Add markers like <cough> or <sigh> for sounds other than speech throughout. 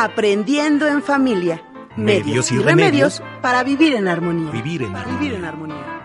Aprendiendo en familia. Medios, y, remedios, para vivir en armonía. Vivir en Para vivir en armonía.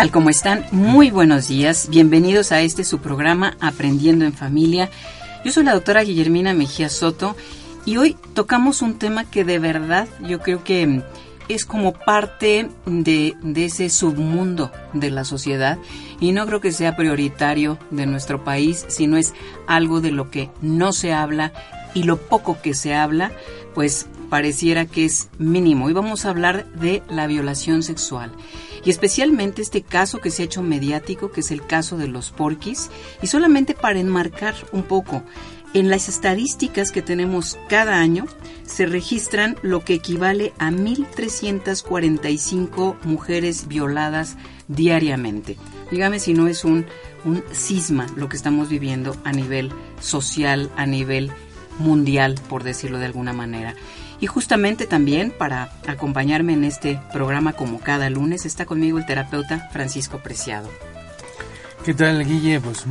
Tal? ¿Cómo están? Muy buenos días. Bienvenidos a este su programa Aprendiendo en Familia. Yo soy la doctora Guillermina Mejía Soto y hoy tocamos un tema que de verdad yo creo que es como parte de, de ese submundo de la sociedad y no creo que sea prioritario de nuestro país, sino es algo de lo que no se habla y lo poco que se habla, pues pareciera que es mínimo. Y vamos a hablar de la violación sexual. Y especialmente este caso que se ha hecho mediático, que es el caso de los porquis. Y solamente para enmarcar un poco, en las estadísticas que tenemos cada año se registran lo que equivale a 1.345 mujeres violadas diariamente. Dígame si no es un, un cisma lo que estamos viviendo a nivel social, a nivel mundial, por decirlo de alguna manera. Y justamente también para acompañarme en este programa como cada lunes está conmigo el terapeuta Francisco Preciado. ¿Qué tal, Guille? Pues, mm,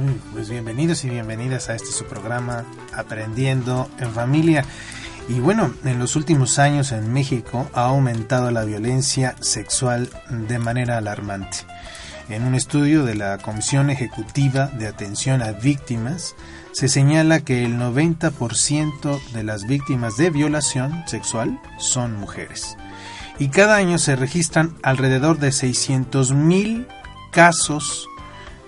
muy, pues bienvenidos y bienvenidas a este su programa Aprendiendo en Familia. Y bueno, en los últimos años en México ha aumentado la violencia sexual de manera alarmante. En un estudio de la Comisión Ejecutiva de Atención a Víctimas, se señala que el 90% de las víctimas de violación sexual son mujeres. Y cada año se registran alrededor de 600.000 casos,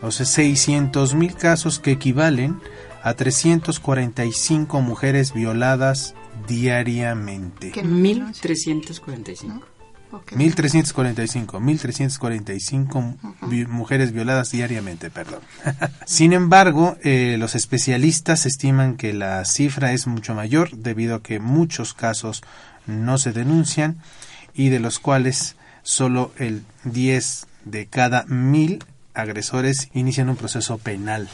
o sea, 600.000 casos que equivalen a 345 mujeres violadas diariamente. 1345. 1345, 1345 vi- mujeres violadas diariamente, perdón. <laughs> Sin embargo, eh, los especialistas estiman que la cifra es mucho mayor debido a que muchos casos no se denuncian y de los cuales solo el 10 de cada mil agresores inician un proceso penal.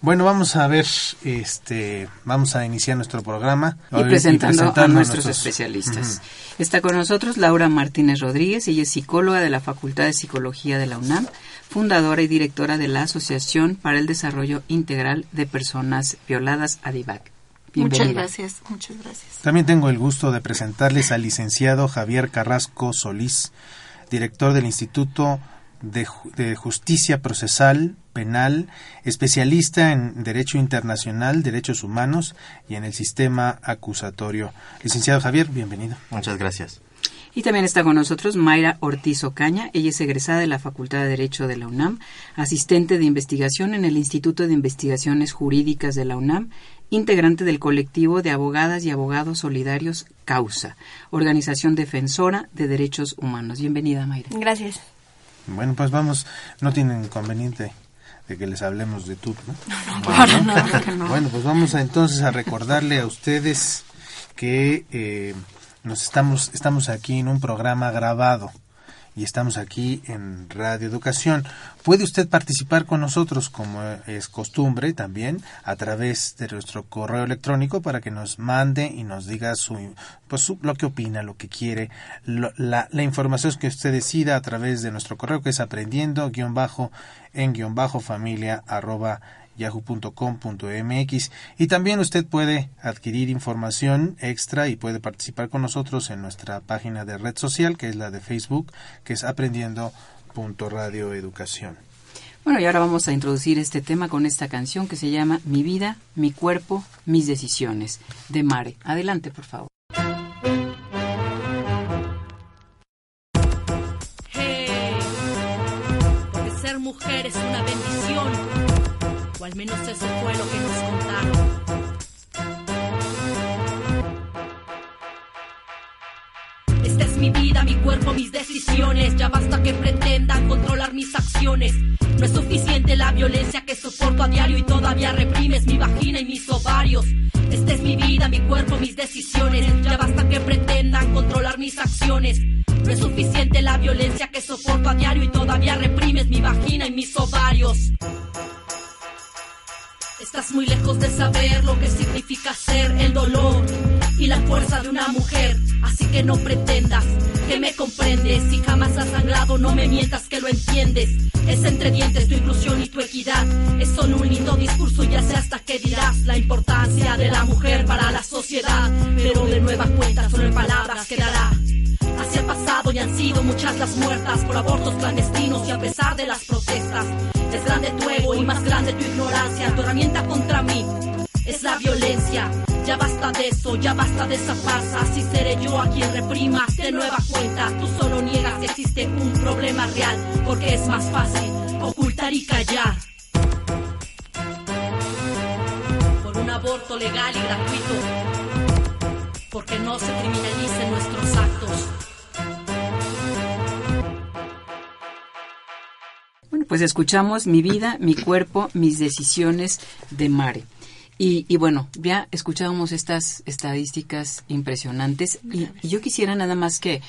Bueno, vamos a ver, este, vamos a iniciar nuestro programa Y presentando, a nuestros nuestros- especialistas. Está con nosotros Laura Martínez Rodríguez, ella es psicóloga de la Facultad de Psicología de la UNAM, fundadora y directora de la Asociación para el Desarrollo Integral de Personas Violadas, ADIVAC. Bienvenida. Muchas gracias, muchas gracias. También tengo el gusto de presentarles al licenciado Javier Carrasco Solís, director del Instituto de Justicia Procesal Penal, especialista en Derecho Internacional, Derechos Humanos y en el sistema acusatorio. Licenciado Javier, bienvenido. Muchas gracias. Y también está con nosotros Mayra Ortiz Ocaña. Ella es egresada de la Facultad de Derecho de la UNAM, asistente de investigación en el Instituto de Investigaciones Jurídicas de la UNAM, integrante del colectivo de abogadas y abogados solidarios Causa, organización defensora de derechos humanos. Bienvenida, Mayra. Gracias. Bueno, pues vamos, no tienen inconveniente de que les hablemos de tú, ¿no? Claro, no. Bueno, pues vamos a, entonces a recordarle a ustedes que eh, nos estamos, estamos aquí en un programa grabado y estamos aquí en Radio Educación. Puede usted participar con nosotros, como es costumbre también, a través de nuestro correo electrónico para que nos mande y nos diga su, pues, lo que opina, lo que quiere, lo- la, la información que usted decida a través de nuestro correo que es aprendiendo guion bajo en guion bajo familia arroba yahoo.com.mx y también usted puede adquirir información extra y puede participar con nosotros en nuestra página de red social que es la de Facebook que es aprendiendo.radioeducación. Bueno, y ahora vamos a introducir este tema con esta canción que se llama Mi vida, mi cuerpo, mis decisiones, de Mare. Adelante, por favor. Hey, porque ser mujer es una bendición, o al menos eso fue lo que nos contaron. Esta es mi vida, mi cuerpo, mis decisiones. Ya basta que pretendan controlar mis acciones. No es suficiente la violencia que soporto a diario y todavía reprimes mi vagina y mis ovarios. Esta es mi vida, mi cuerpo, mis decisiones. Ya basta que pretendan controlar mis acciones. No es suficiente la violencia que soporto a diario y todavía reprimes mi vagina y mis ovarios. Estás muy lejos de saber lo que significa ser el dolor y la fuerza de una mujer. Así que no pretendas que me comprendes. Si jamás has sangrado, no me mientas que lo entiendes. Es entre dientes tu inclusión y tu equidad. Es solo un lindo discurso, ya sé hasta qué dirás. La importancia de la mujer para la sociedad. Pero de nueva cuenta, solo en palabras quedará. Así ha pasado y han sido muchas las muertas por abortos clandestinos y a pesar de las protestas. Es grande tu ego y más grande tu ignorancia. Tu herramienta contra mí es la violencia. Ya basta de eso, ya basta de esa farsa. Así seré yo a quien reprima de nueva cuenta. Tú solo niegas que existe un problema real, porque es más fácil ocultar y callar. Por un aborto legal y gratuito, porque no se criminalicen nuestros actos. Pues escuchamos Mi vida, mi cuerpo, mis decisiones de Mare. Y, y, bueno, ya escuchábamos estas estadísticas impresionantes y, y, yo quisiera nada más que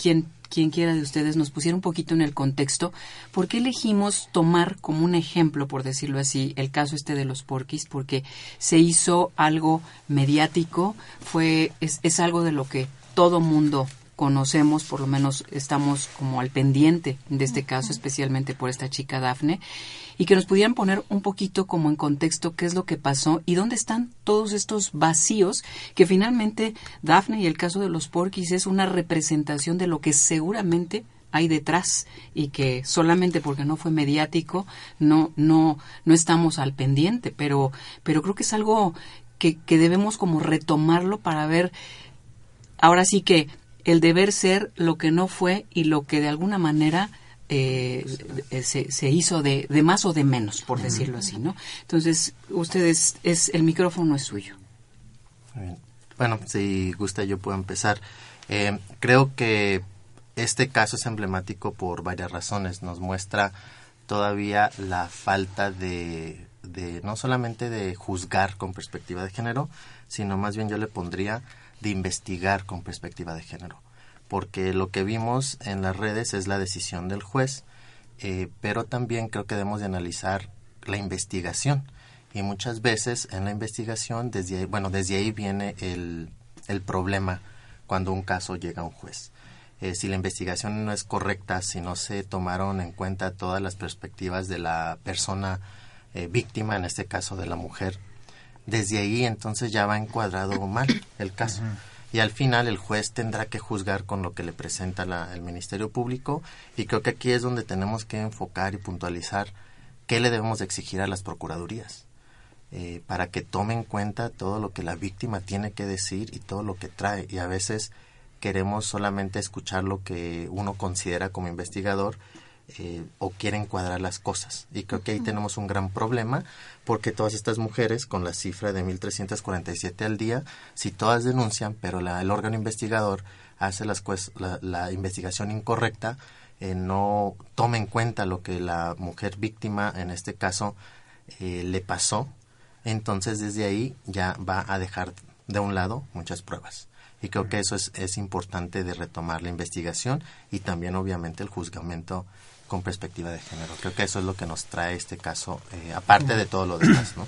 quien, quien quiera de ustedes nos pusiera un poquito en el contexto, ¿por qué elegimos tomar como un ejemplo, por decirlo así, el caso este de los porquis? Porque se hizo algo mediático, fue, es, es algo de lo que todo mundo conocemos, por lo menos estamos como al pendiente de este caso, especialmente por esta chica Dafne, y que nos pudieran poner un poquito como en contexto qué es lo que pasó y dónde están todos estos vacíos que finalmente Dafne y el caso de los porquis es una representación de lo que seguramente hay detrás y que solamente porque no fue mediático no no no estamos al pendiente pero pero creo que es algo que, que debemos como retomarlo para ver ahora sí que el deber ser lo que no fue y lo que de alguna manera eh, se, se, hizo de, de, más o de menos, por decirlo así, ¿no? Entonces, ustedes, es el micrófono es suyo. Bueno, si gusta yo puedo empezar. Eh, creo que este caso es emblemático por varias razones. Nos muestra todavía la falta de, de no solamente de juzgar con perspectiva de género, sino más bien yo le pondría de investigar con perspectiva de género, porque lo que vimos en las redes es la decisión del juez, eh, pero también creo que debemos de analizar la investigación y muchas veces en la investigación desde ahí, bueno desde ahí viene el, el problema cuando un caso llega a un juez. Eh, si la investigación no es correcta, si no se tomaron en cuenta todas las perspectivas de la persona eh, víctima, en este caso de la mujer, desde ahí entonces ya va encuadrado <coughs> mal el caso. Uh -huh. Y al final el juez tendrá que juzgar con lo que le presenta la, el Ministerio Público y creo que aquí es donde tenemos que enfocar y puntualizar qué le debemos de exigir a las procuradurías eh, para que tomen en cuenta todo lo que la víctima tiene que decir y todo lo que trae. Y a veces queremos solamente escuchar lo que uno considera como investigador eh, o quiere encuadrar las cosas. Y creo que ahí tenemos un gran problema porque todas estas mujeres, con la cifra de 1.347 al día, si todas denuncian, pero la, el órgano investigador hace las, la, la investigación incorrecta, eh, no toma en cuenta lo que la mujer víctima, en este caso, eh, le pasó, entonces desde ahí ya va a dejar de un lado muchas pruebas. Y creo que eso es, es importante de retomar la investigación y también obviamente el juzgamiento con perspectiva de género. Creo que eso es lo que nos trae este caso, eh, aparte de todo lo demás, ¿no?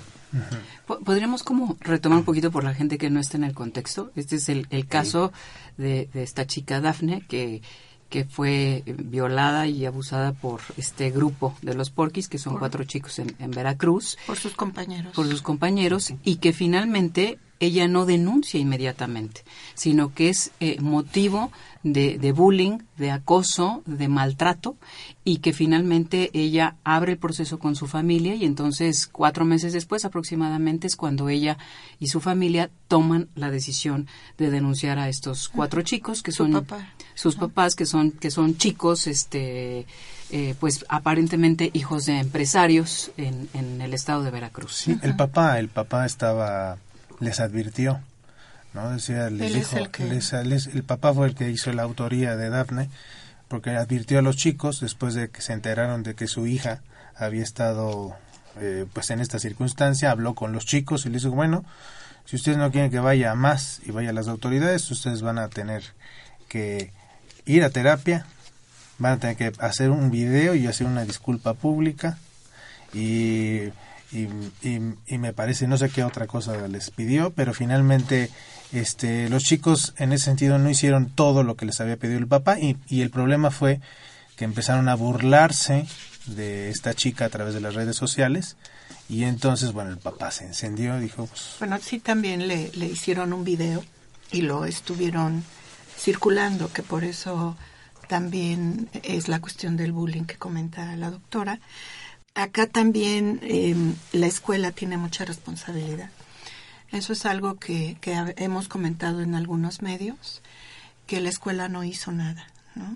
¿Podríamos como retomar un poquito por la gente que no está en el contexto? Este es el, el caso de, de, esta chica Dafne que, que fue violada y abusada por este grupo de los porquis, que son por, cuatro chicos en, en, Veracruz. Por sus compañeros. Por sus compañeros, y que finalmente ella no denuncia inmediatamente, sino que es eh, motivo de, de, bullying, de acoso, de maltrato, y que finalmente ella abre el proceso con su familia y entonces cuatro meses después aproximadamente es cuando ella y su familia toman la decisión de denunciar a estos cuatro chicos que Su son papá. sus Ajá. papás que son que son chicos este eh, pues aparentemente hijos de empresarios en, en el estado de Veracruz. Sí, el papá, el papá estaba les advirtió, ¿no? Decía, les Él dijo, el, que... les, les, el papá fue el que hizo la autoría de Dafne, porque advirtió a los chicos después de que se enteraron de que su hija había estado, eh, pues en esta circunstancia, habló con los chicos y les dijo, bueno, si ustedes no quieren que vaya más y vaya a las autoridades, ustedes van a tener que ir a terapia, van a tener que hacer un video y hacer una disculpa pública y, y, y, me parece, no sé qué otra cosa les pidió, pero finalmente este, los chicos en ese sentido no hicieron todo lo que les había pedido el papá y, y el problema fue que empezaron a burlarse de esta chica a través de las redes sociales y entonces, bueno, el papá se encendió, dijo... Pues, bueno, sí, también le, le hicieron un video y lo estuvieron circulando, que por eso también es la cuestión del bullying que comenta la doctora. Acá también em, la escuela tiene mucha responsabilidad. Eso es algo que, que hemos comentado en algunos medios, que la escuela no hizo nada, ¿no?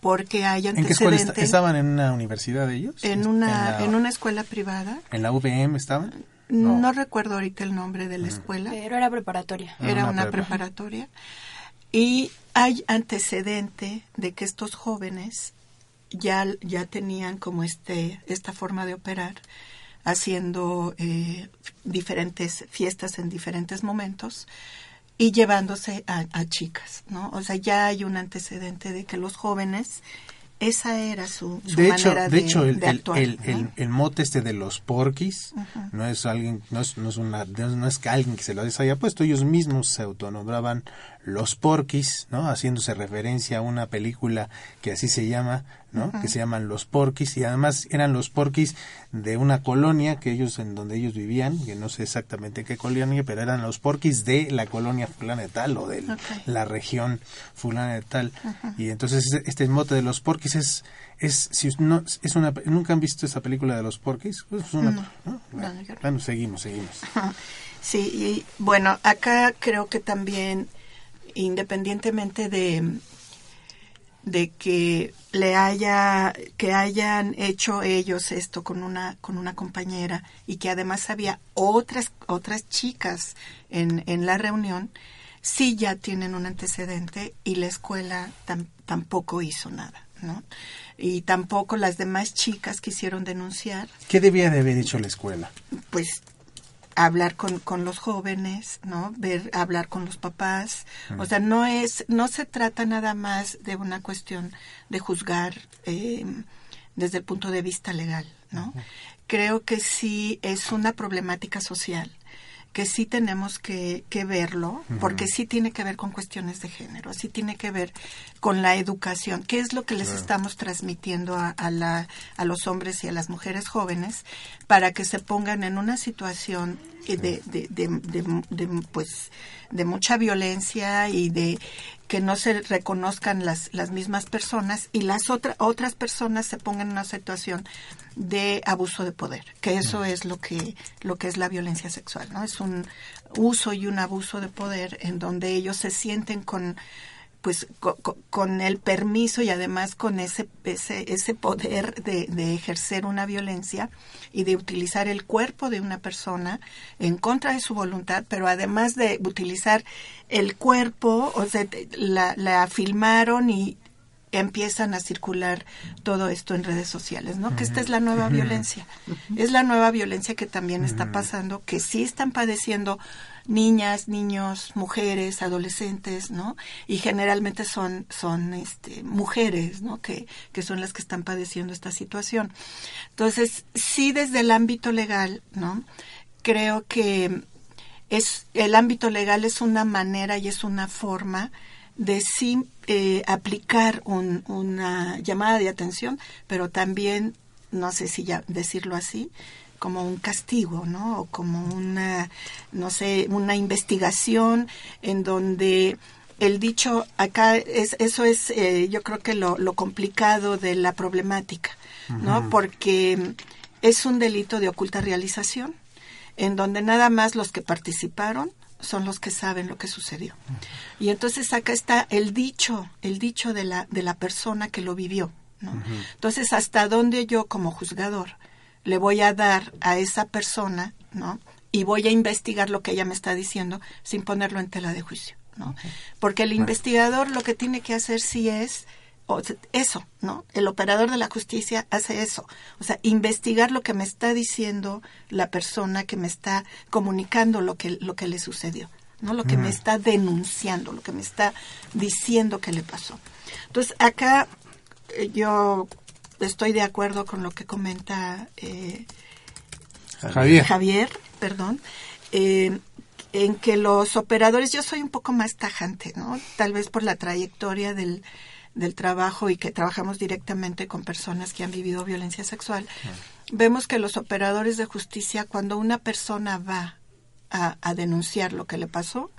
porque hay antecedentes. ¿En qué escuela estaban en una universidad de ellos? En una en, una escuela privada. ¿En la UVM estaban? No, recuerdo ahorita el nombre de la escuela. Pero era preparatoria. Era una, preparatoria. Y hay antecedente de que estos jóvenes ya, ya tenían como este esta forma de operar haciendo eh, diferentes fiestas en diferentes momentos y llevándose a, chicas, ¿no? O sea, ya hay un antecedente de que los jóvenes esa era su, de manera hecho, de, hecho, el, el, el, mote este de los porquis no es alguien, no es, no es una, no es que alguien que se lo haya puesto, ellos mismos se autonombraban los porquis, ¿no? Haciéndose referencia a una película que así se llama, ¿no? Que se llaman Los Porquis y además eran los porquis de una colonia que ellos en donde ellos vivían, que no sé exactamente qué colonia, pero eran los porquis de la colonia fulana de tal o de la región fulana de tal. Y entonces este, este mote de los porquis es es si no es una nunca han visto esa película de los porquis, pues una, bueno, seguimos, seguimos. Sí, y bueno, acá creo que también independientemente de de que le haya que hayan hecho ellos esto con una con una compañera y que además había otras otras chicas en, en la reunión sí ya tienen un antecedente y la escuela tampoco hizo nada no y tampoco las demás chicas quisieron denunciar. Qué debía de haber hecho la escuela pues hablar con, con los jóvenes, ¿no? Ver, hablar con los papás. O sea, no es, no se trata nada más de una cuestión de juzgar eh, desde el punto de vista legal, ¿no? Creo que sí es una problemática social que sí tenemos que, que verlo, porque sí tiene que ver con cuestiones de género, sí tiene que ver con la educación, qué es lo que les estamos transmitiendo a, a, la, a los hombres y a las mujeres jóvenes para que se pongan en una situación de, de, de, de, pues, de mucha violencia y de que no se reconozcan las, las mismas personas y las otra, otras personas se pongan en una situación de abuso de poder, que eso es lo que, lo que es la violencia sexual, ¿no? Es un uso y un abuso de poder en donde ellos se sienten con pues con el permiso y además con ese ese, ese poder de, de, ejercer una violencia y de utilizar el cuerpo de una persona en contra de su voluntad, pero además de utilizar el cuerpo, o sea, la, la filmaron y empiezan a circular todo esto en redes sociales, ¿no? Que esta es la nueva violencia. Es la nueva violencia que también está pasando, que sí están padeciendo niñas, niños, mujeres, adolescentes, ¿no? Y generalmente son, son este, mujeres, ¿no? Que, que son las que están padeciendo esta situación. Entonces, sí desde el ámbito legal, ¿no? Creo que es, el ámbito legal es una manera y es una forma de sí eh, aplicar un, una llamada de atención, pero también, no sé si ya decirlo así, como un castigo, ¿no? O como una, no sé, una investigación en donde el dicho acá es eso es eh, yo creo que lo, lo, complicado de la problemática, ¿no? Porque es un delito de oculta realización en donde nada más los que participaron son los que saben lo que sucedió. Y entonces acá está el dicho, el dicho de la de la persona que lo vivió, ¿no? Entonces, hasta dónde yo como juzgador le voy a dar a esa persona, ¿no? Y voy a investigar lo que ella me está diciendo sin ponerlo en tela de juicio, ¿no? Porque el investigador lo que tiene que hacer sí es eso, ¿no? El operador de la justicia hace eso. O sea, investigar lo que me está diciendo la persona que me está comunicando lo que, lo que le sucedió, ¿no? Lo que me está denunciando, lo que me está diciendo que le pasó. Entonces, acá eh, yo estoy de acuerdo con lo que comenta eh, Javier. Javier, perdón. Eh, en que los operadores, yo soy un poco más tajante, ¿no? Tal vez por la trayectoria del, del trabajo y que trabajamos directamente con personas que han vivido violencia sexual, vemos que los operadores de justicia, cuando una persona va a, denunciar lo que le pasó,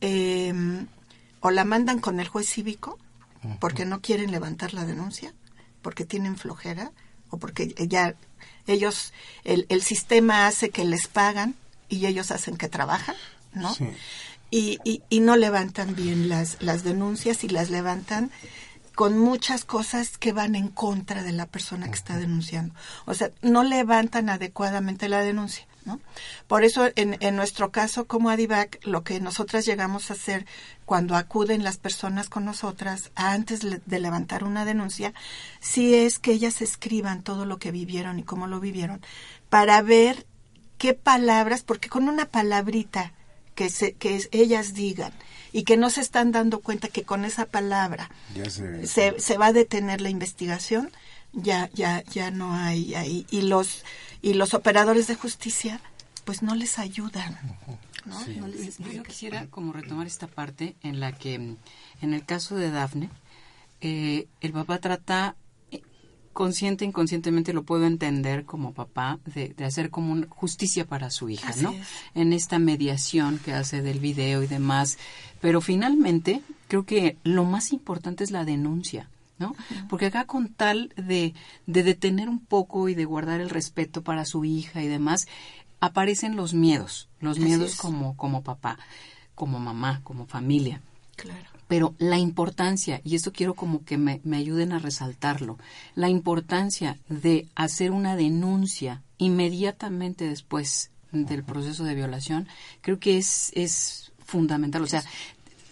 em, o la mandan con el juez cívico, porque no quieren levantar la denuncia, porque tienen flojera, o porque ya ellos, el, el sistema hace que les pagan y ellos hacen que trabajan, ¿no? Y, y, y, no levantan bien las, las denuncias y las levantan con muchas cosas que van en contra de la persona que está denunciando. O sea, no levantan adecuadamente la denuncia. ¿No? Por eso, en, en nuestro caso como ADIVAC, lo que nosotras llegamos a hacer cuando acuden las personas con nosotras antes de levantar una denuncia, sí es que ellas escriban todo lo que vivieron y cómo lo vivieron, para ver qué palabras, porque con una palabrita que, se, que ellas digan y que no se están dando cuenta que con esa palabra se, se, va a detener la investigación, ya, ya, ya no hay ahí. Y los, y los operadores de justicia, pues no les ayudan. ¿no? Yo quisiera como retomar esta parte en la que, en el caso de Dafne, eh, el papá trata consciente inconscientemente lo puedo entender como papá de, hacer como justicia para su hija, ¿no? En esta mediación que hace del video y demás. Pero finalmente creo que lo más importante es la denuncia. ¿No? Porque acá con tal de, de detener un poco y de guardar el respeto para su hija y demás, aparecen los miedos, los miedos como, como papá, como mamá, como familia. Claro pero la importancia, y esto quiero como que me, ayuden a resaltarlo, la importancia de hacer una denuncia inmediatamente después del proceso de violación, creo que es, es fundamental. O sea,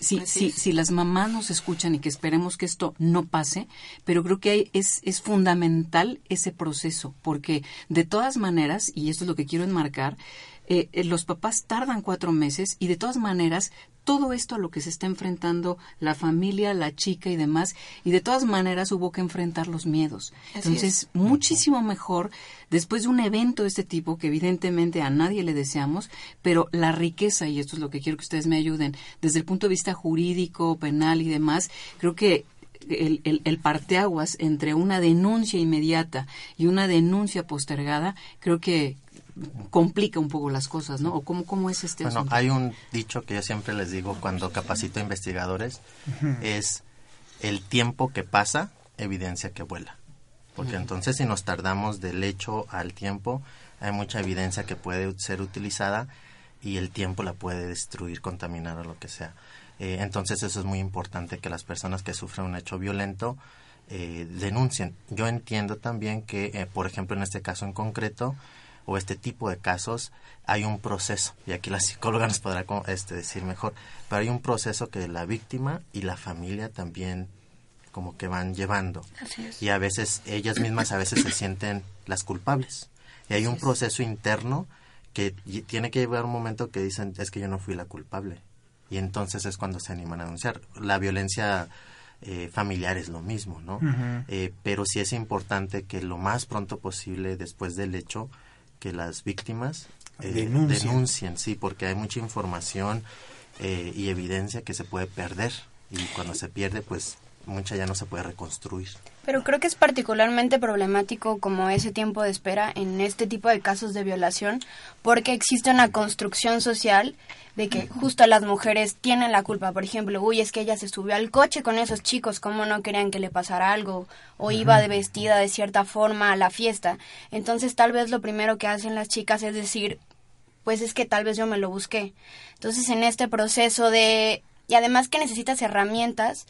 si, si, si, las mamás nos escuchan y que esperemos que esto no pase, pero creo que es, es fundamental ese proceso, porque de todas maneras, y esto es lo que quiero enmarcar, eh, eh, los papás tardan cuatro meses y de todas maneras todo esto a lo que se está enfrentando la familia, la chica y demás, y de todas maneras hubo que enfrentar los miedos. Entonces, muchísimo mejor después de un evento de este tipo, que evidentemente a nadie le deseamos, pero la riqueza, y esto es lo que quiero que ustedes me ayuden, desde el punto de vista jurídico, penal y demás, creo que el, el, el, parteaguas entre una denuncia inmediata y una denuncia postergada, creo que complica un poco las cosas, ¿no? ¿O cómo, cómo es este Bueno, hay un dicho que yo siempre les digo cuando capacito investigadores, es el tiempo que pasa, evidencia que vuela. Porque entonces si nos tardamos del hecho al tiempo, hay mucha evidencia que puede ser utilizada y el tiempo la puede destruir, contaminar o lo que sea. Eh, entonces eso es muy importante que las personas que sufren un hecho violento eh, denuncien. Yo entiendo también que, eh, por ejemplo, en este caso en concreto, o este tipo de casos hay un proceso, y aquí la psicóloga nos podrá este, decir mejor, pero hay un proceso que la víctima y la familia también como que van llevando. Y a veces ellas mismas a veces se sienten las culpables. Y hay un proceso interno que tiene que llevar un momento que dicen, es que yo no fui la culpable. Y entonces es cuando se animan a denunciar. La violencia eh, familiar es lo mismo, ¿no? Eh, pero sí es importante que lo más pronto posible después del hecho que las víctimas eh, denuncien. sí, porque hay mucha información eh, y evidencia que se puede perder y cuando se pierde, pues mucha ya no se puede reconstruir. Pero creo que es particularmente problemático como ese tiempo de espera en este tipo de casos de violación, porque existe una construcción social de que justo las mujeres tienen la culpa. Por ejemplo, uy, es que ella se subió al coche con esos chicos, ¿cómo no querían que le pasara algo? O iba de vestida de cierta forma a la fiesta. Entonces tal vez lo primero que hacen las chicas es decir, pues es que tal vez yo me lo busqué. Entonces en este proceso de... Y además que necesitas herramientas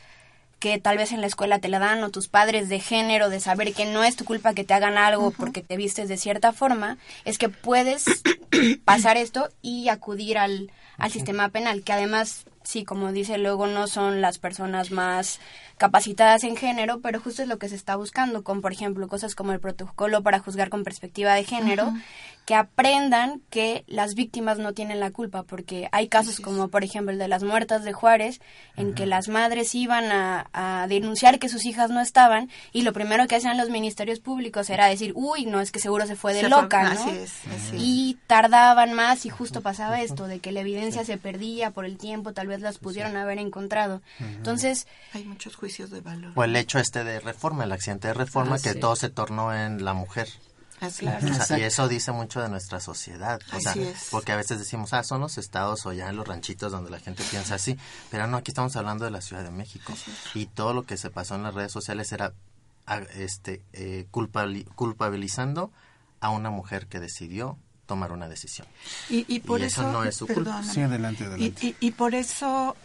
que tal vez en la escuela te la dan o tus padres de género, de saber que no es tu culpa que te hagan algo porque te vistes de cierta forma, es que puedes <coughs> pasar esto y acudir al, al sistema penal, que además sí, como dice, luego no son las personas más capacitadas en género, pero justo es lo que se está buscando, con, por ejemplo, cosas como el protocolo para juzgar con perspectiva de género, que aprendan que las víctimas no tienen la culpa, porque hay casos como, por ejemplo, el de las muertas de Juárez, en que las madres iban a, a, denunciar que sus hijas no estaban, y lo primero que hacían los ministerios públicos era decir, uy, no, es que seguro se fue de loca, ¿no? Y tardaban más y justo pasaba esto, de que la evidencia se perdía por el tiempo, tal vez las pudieron haber encontrado. Entonces... Hay muchos juicios de valor. O el hecho este de reforma, el accidente de reforma, que todo se tornó en la mujer. Así y eso dice mucho de nuestra sociedad. O sea, porque a veces decimos, ah, son los estados o ya en los ranchitos donde la gente piensa así. Pero no, aquí estamos hablando de la Ciudad de México. Y todo lo que se pasó en las redes sociales era este eh, culpabilizando a una mujer que decidió tomar una decisión. Y, por eso, no es su culpa. Sí, adelante, adelante. Y, y, por eso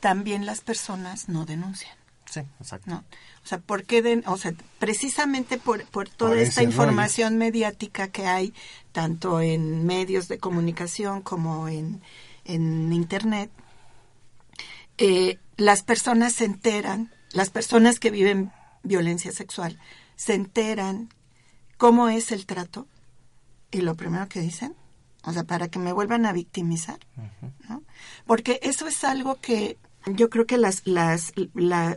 también las personas no denuncian. Sí, exacto. No. O sea, ¿por qué o sea, precisamente por, por toda esta información mediática que hay, tanto en medios de comunicación como en, en Internet, eh, las personas se enteran, las personas que viven violencia sexual, se enteran cómo es el trato y lo primero que dicen, o sea, para que me vuelvan a victimizar, ¿no? Porque eso es algo que yo creo que las, las,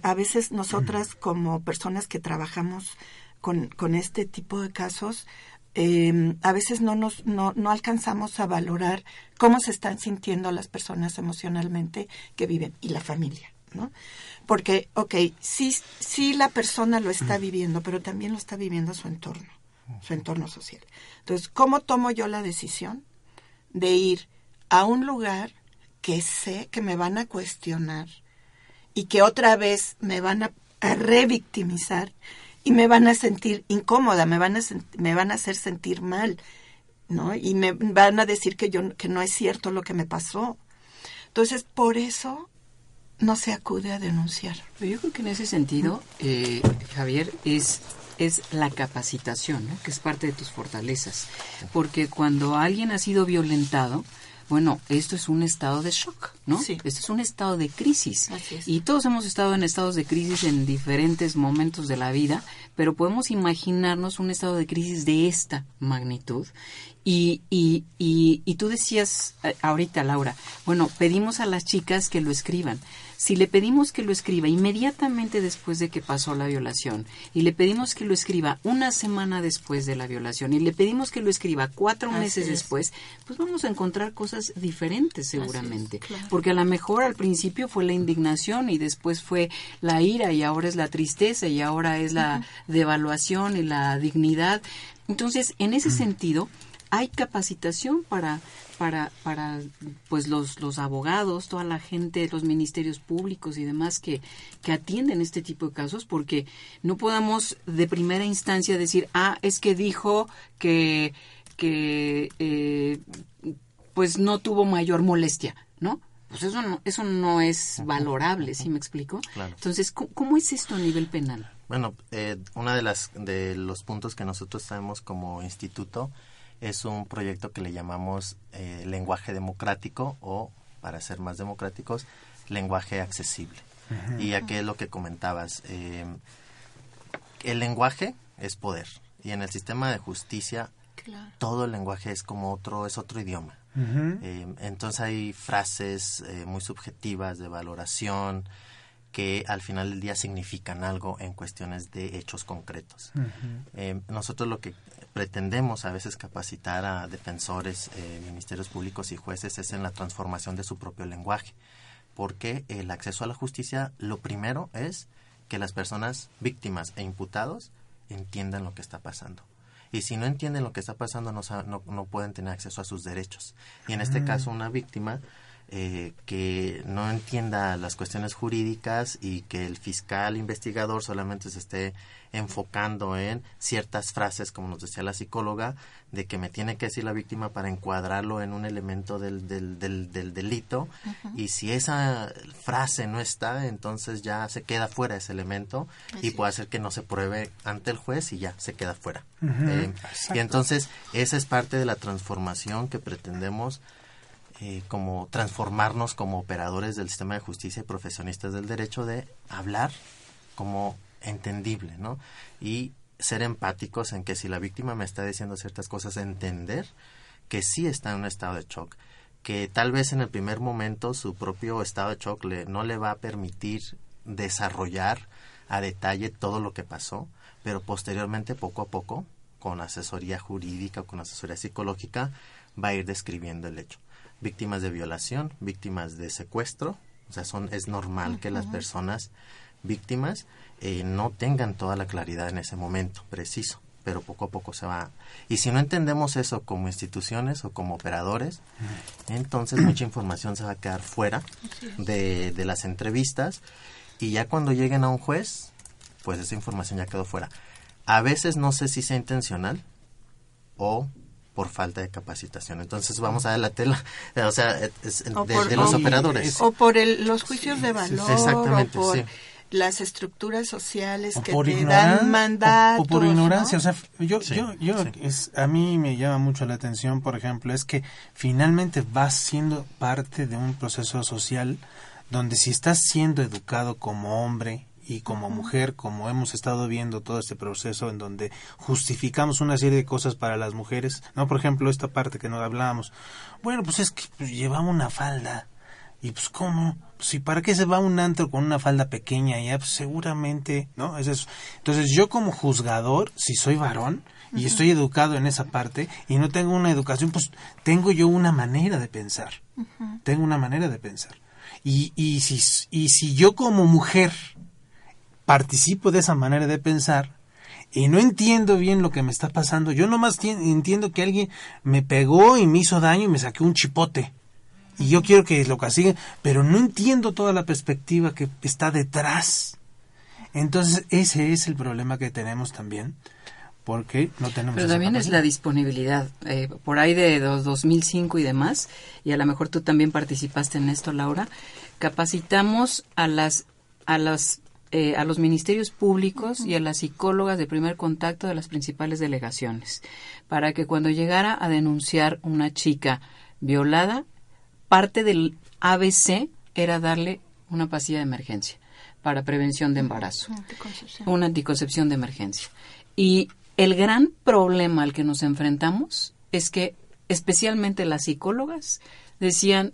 a veces nosotras como personas que trabajamos con, con este tipo de casos, eh, a veces no, nos, no, no alcanzamos a valorar cómo se están sintiendo las personas emocionalmente que viven y la familia, ¿no? Porque, ok, sí, sí la persona lo está viviendo, pero también lo está viviendo su entorno, su entorno social. Entonces, ¿cómo tomo yo la decisión de ir a un lugar que sé que me van a cuestionar y que otra vez me van a, revictimizar y me van a sentir incómoda, me van a, me van a hacer sentir mal, ¿no? Y me van a decir que yo que no es cierto lo que me pasó. Entonces, por eso no se acude a denunciar. Yo creo que en ese sentido, eh, Javier, es es la capacitación, ¿no? que es parte de tus fortalezas. Porque cuando alguien ha sido violentado, bueno, esto es un estado de shock, ¿no? Sí. Esto es un estado de crisis. Así es. Y todos hemos estado en estados de crisis en diferentes momentos de la vida, pero podemos imaginarnos un estado de crisis de esta magnitud. Y, y, y, y tú decías eh, ahorita, Laura, bueno, pedimos a las chicas que lo escriban. Si le pedimos que lo escriba inmediatamente después de que pasó la violación y le pedimos que lo escriba una semana después de la violación y le pedimos que lo escriba cuatro Así meses es. después, pues vamos a encontrar cosas diferentes seguramente. Así es, claro. Porque a lo mejor al principio fue la indignación y después fue la ira y ahora es la tristeza y ahora es la devaluación y la dignidad. Entonces, en ese sentido, hay capacitación para para para pues los los abogados toda la gente los ministerios públicos y demás que que atienden este tipo de casos porque no podamos de primera instancia decir ah es que dijo que que eh, pues no tuvo mayor molestia no pues eso no eso no es valorable ¿sí me explico? Claro. entonces ¿cómo, cómo es esto a nivel penal Bueno, eh, una de las de los puntos que nosotros tenemos como instituto es un proyecto que le llamamos eh, lenguaje democrático o, para ser más democráticos, lenguaje accesible. Y aquí es lo que comentabas. eh, el lenguaje es poder y en el sistema de justicia Claro. todo el lenguaje es como otro es otro idioma. Eh, entonces hay frases eh, muy subjetivas de valoración que al final del día significan algo en cuestiones de hechos concretos. Eh, nosotros lo que pretendemos a veces capacitar a defensores, eh, ministerios públicos y jueces es en la transformación de su propio lenguaje, porque el acceso a la justicia lo primero es que las personas víctimas e imputados entiendan lo que está pasando. Y si no entienden lo que está pasando, no, no, no pueden tener acceso a sus derechos. Y en este caso, una víctima eh, que no entienda las cuestiones jurídicas y que el fiscal investigador solamente se esté enfocando en ciertas frases, como nos decía la psicóloga, de que me tiene que decir la víctima para encuadrarlo en un elemento del, del, del, del delito. Y si esa frase no está, entonces ya se queda fuera ese elemento y puede hacer que no se pruebe ante el juez y ya se queda fuera. Eh, y entonces esa es parte de la transformación que pretendemos eh, como transformarnos como operadores del sistema de justicia y profesionistas del derecho de hablar como entendible, ¿no? Y ser empáticos en que si la víctima me está diciendo ciertas cosas, entender que sí está en un estado de shock, que tal vez en el primer momento su propio estado de shock le, no le va a permitir desarrollar a detalle todo lo que pasó, pero posteriormente, poco a poco, con asesoría jurídica o con asesoría psicológica, va a ir describiendo el hecho. Víctimas de violación, víctimas de secuestro, o sea, son, es normal que las personas víctimas eh, no tengan toda la claridad en ese momento preciso, pero poco a poco se va. Y si no entendemos eso como instituciones o como operadores, entonces mucha información se va a quedar fuera de, de las entrevistas y ya cuando lleguen a un juez, pues esa información ya quedó fuera. A veces no sé si sea intencional o por falta de capacitación. Entonces vamos a la tela, o sea, de, los operadores. O por los juicios de valor. Exactamente, o por las estructuras sociales que te dan mandatos. O, por ignorancia, o sea, yo, yo, yo es, a mí me llama mucho la atención, por ejemplo, es que finalmente vas siendo parte de un proceso social donde si estás siendo educado como hombre y como mujer, como hemos estado viendo todo este proceso en donde justificamos una serie de cosas para las mujeres, no, por ejemplo, esta parte que nos hablábamos, bueno, pues es que pues, llevamos una falda, y pues cómo, si para qué se va un antro con una falda pequeña ya pues seguramente, ¿no? Es eso. Entonces yo como juzgador, si soy varón y estoy educado en esa parte y no tengo una educación, pues tengo yo una manera de pensar. Tengo una manera de pensar. Y, y, si, y si yo como mujer participo de esa manera de pensar y no entiendo bien lo que me está pasando, yo nomás entiendo que alguien me pegó y me hizo daño y me saqué un chipote y yo quiero que lo castiguen, pero no entiendo toda la perspectiva que está detrás. Entonces, ese es el problema que tenemos también, porque no tenemos... Pero también es la disponibilidad. Eh, por ahí de 2005 y demás, y a lo mejor tú también participaste en esto, Laura, capacitamos a las... A las eh, a los ministerios públicos y a las psicólogas de primer contacto de las principales delegaciones, para que cuando llegara a denunciar una chica violada, parte del ABC era darle una pastilla de emergencia para prevención de embarazo, una anticoncepción de emergencia. Y el gran problema al que nos enfrentamos es que especialmente las psicólogas decían,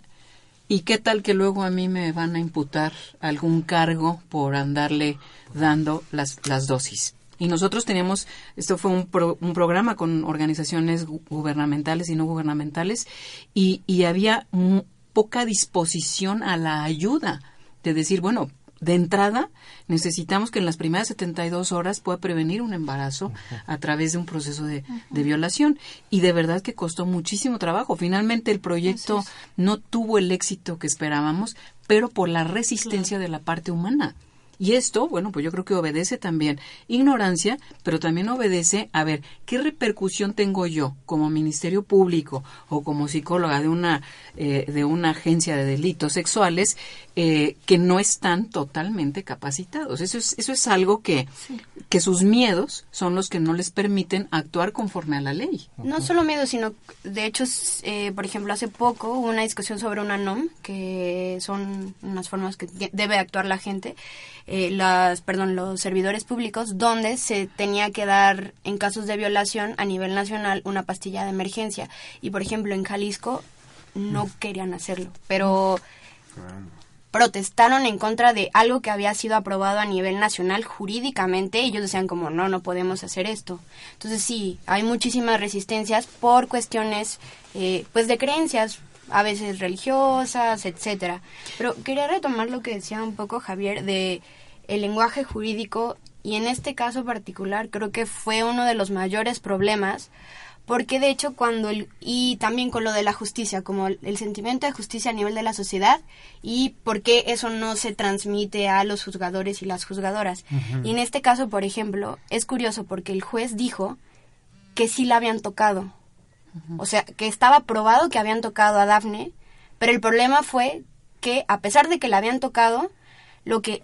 ¿y qué tal que luego a mí me van a imputar algún cargo por andarle dando las, las dosis? Y nosotros teníamos, esto fue un, un programa con organizaciones gubernamentales y no gubernamentales, y, y había poca disposición a la ayuda, de decir, bueno, de entrada, necesitamos que en las primeras 72 horas pueda prevenir un embarazo a través de un proceso de, de, violación. Y de verdad que costó muchísimo trabajo. Finalmente el proyecto no tuvo el éxito que esperábamos, pero por la resistencia de la parte humana. Y esto, bueno, pues yo creo que obedece también ignorancia, pero también obedece a ver qué repercusión tengo yo como Ministerio Público o como psicóloga de una eh, de una agencia de delitos sexuales eh, que no están totalmente capacitados. Eso es eso es algo que que sus miedos son los que no les permiten actuar conforme a la ley. No solo miedos, sino de hecho, eh, por ejemplo, hace poco hubo una discusión sobre una NOM que son unas formas que debe actuar la gente eh, las, perdón, los servidores públicos, donde se tenía que dar en casos de violación a nivel nacional una pastilla de emergencia. Y por ejemplo, en Jalisco no querían hacerlo, pero protestaron en contra de algo que había sido aprobado a nivel nacional jurídicamente y ellos decían como no, no podemos hacer esto. Entonces sí, hay muchísimas resistencias por cuestiones eh, pues de creencias, a veces religiosas, etcétera. Pero quería retomar lo que decía un poco Javier de el lenguaje jurídico y en este caso particular creo que fue uno de los mayores problemas porque de hecho cuando el, y también con lo de la justicia como el, sentimiento de justicia a nivel de la sociedad y por qué eso no se transmite a los juzgadores y las juzgadoras y en este caso por ejemplo es curioso porque el juez dijo que sí la habían tocado o sea, que estaba probado que habían tocado a Dafne, pero el problema fue que a pesar de que la habían tocado, lo que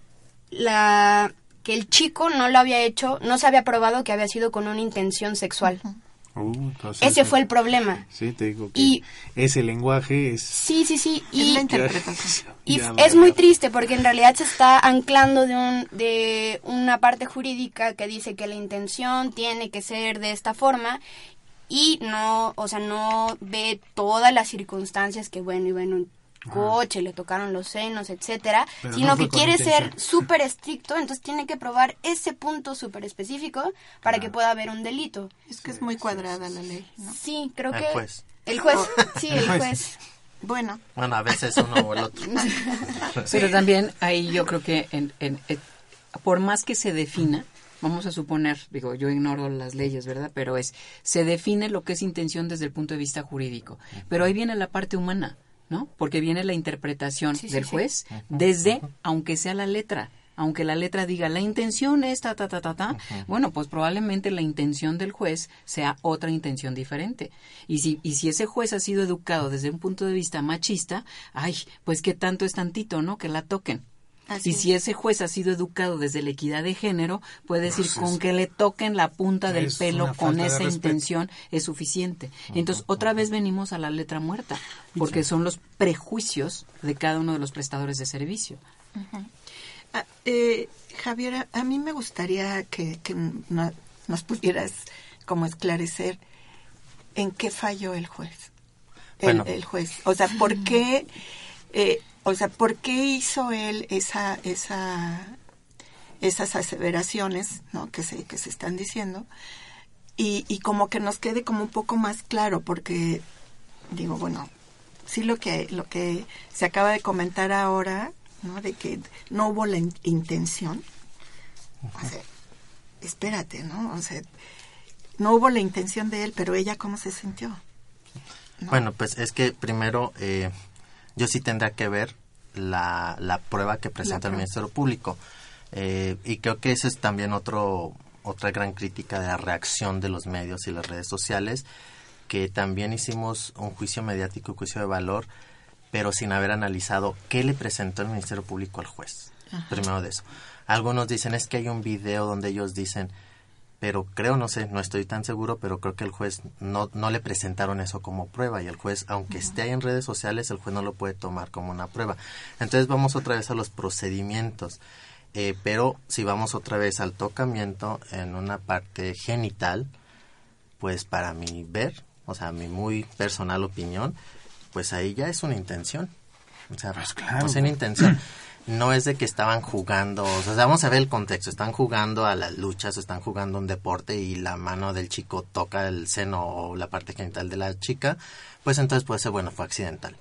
la que el chico no lo había hecho, no se había probado que había sido con una intención sexual. Uh, Ese fue el problema. Sí, te digo que y, ese lenguaje es... Sí, sí, sí. Y, la interpretación. Y es muy triste porque en realidad se está anclando de, un, de una parte jurídica que dice que la intención tiene que ser de esta forma y no, o sea, no ve todas las circunstancias que, bueno, y bueno, coche, le tocaron los senos, etcétera, sino que quiere ser súper <laughs> estricto, entonces tiene que probar ese punto súper específico para que pueda haber un delito. Es que es muy cuadrada la ley, ¿no? Sí, creo que... El juez. <laughs> sí, el <laughs> juez. Bueno. Bueno, a veces uno o el otro. Pero también ahí yo creo que en, en, eh, por más que se defina, vamos a suponer, digo, yo ignoro las leyes, ¿verdad? Pero es, se define lo que es intención desde el punto de vista jurídico. Pero ahí viene la parte humana, ¿no? Porque viene la interpretación del juez desde, aunque sea la letra. Aunque la letra diga la intención es ta, ta, ta, ta, ta, bueno, pues probablemente la intención del juez sea otra intención diferente. Y si, y si ese juez ha sido educado desde un punto de vista machista, ay, pues qué tanto es tantito, ¿no? Que la toquen y si ese juez ha sido educado desde la equidad de género, puede decir con que le toquen la punta del pelo con esa intención es suficiente. Entonces, otra vez venimos a la letra muerta, porque son los prejuicios de cada uno de los prestadores de servicio. Ah, eh, Javier, a mí me gustaría que, nos pudieras como esclarecer en qué falló el juez. El, juez. O sea, ¿por qué eh, o sea, ¿por qué hizo él esa, esa, esas aseveraciones ¿no? que, se, que se están diciendo? Y, y como que nos quede como un poco más claro, porque digo, bueno, sí lo que, lo que se acaba de comentar ahora, ¿no? De que no hubo la intención. O sea, espérate, ¿no? O sea, no hubo la intención de él, pero ella cómo se sintió. Bueno, pues es que primero eh, yo sí tendrá que ver la, la prueba que presenta el Ministerio Público. Eh, y creo que esa es también otro, otra gran crítica de la reacción de los medios y las redes sociales, que también hicimos un juicio mediático, un juicio de valor, pero sin haber analizado qué le presentó el Ministerio Público al juez. Primero de eso. Algunos dicen es que hay un video donde ellos dicen pero creo, no sé, no estoy tan seguro, pero creo que el juez no, no le presentaron eso como prueba y el juez, aunque esté ahí en redes sociales, el juez no lo puede tomar como una prueba. Entonces vamos otra vez a los procedimientos. Eh, pero si vamos otra vez al tocamiento en una parte genital, pues para mi ver, o sea, mi muy personal opinión, pues ahí ya es una intención. O sea, pues claro. es una intención. <clears throat> no es de que estaban jugando, o sea, vamos a ver el contexto, están jugando a las luchas, están jugando un deporte y la mano del chico toca el seno o la parte genital de la chica, pues entonces puede ser, bueno, fue accidental.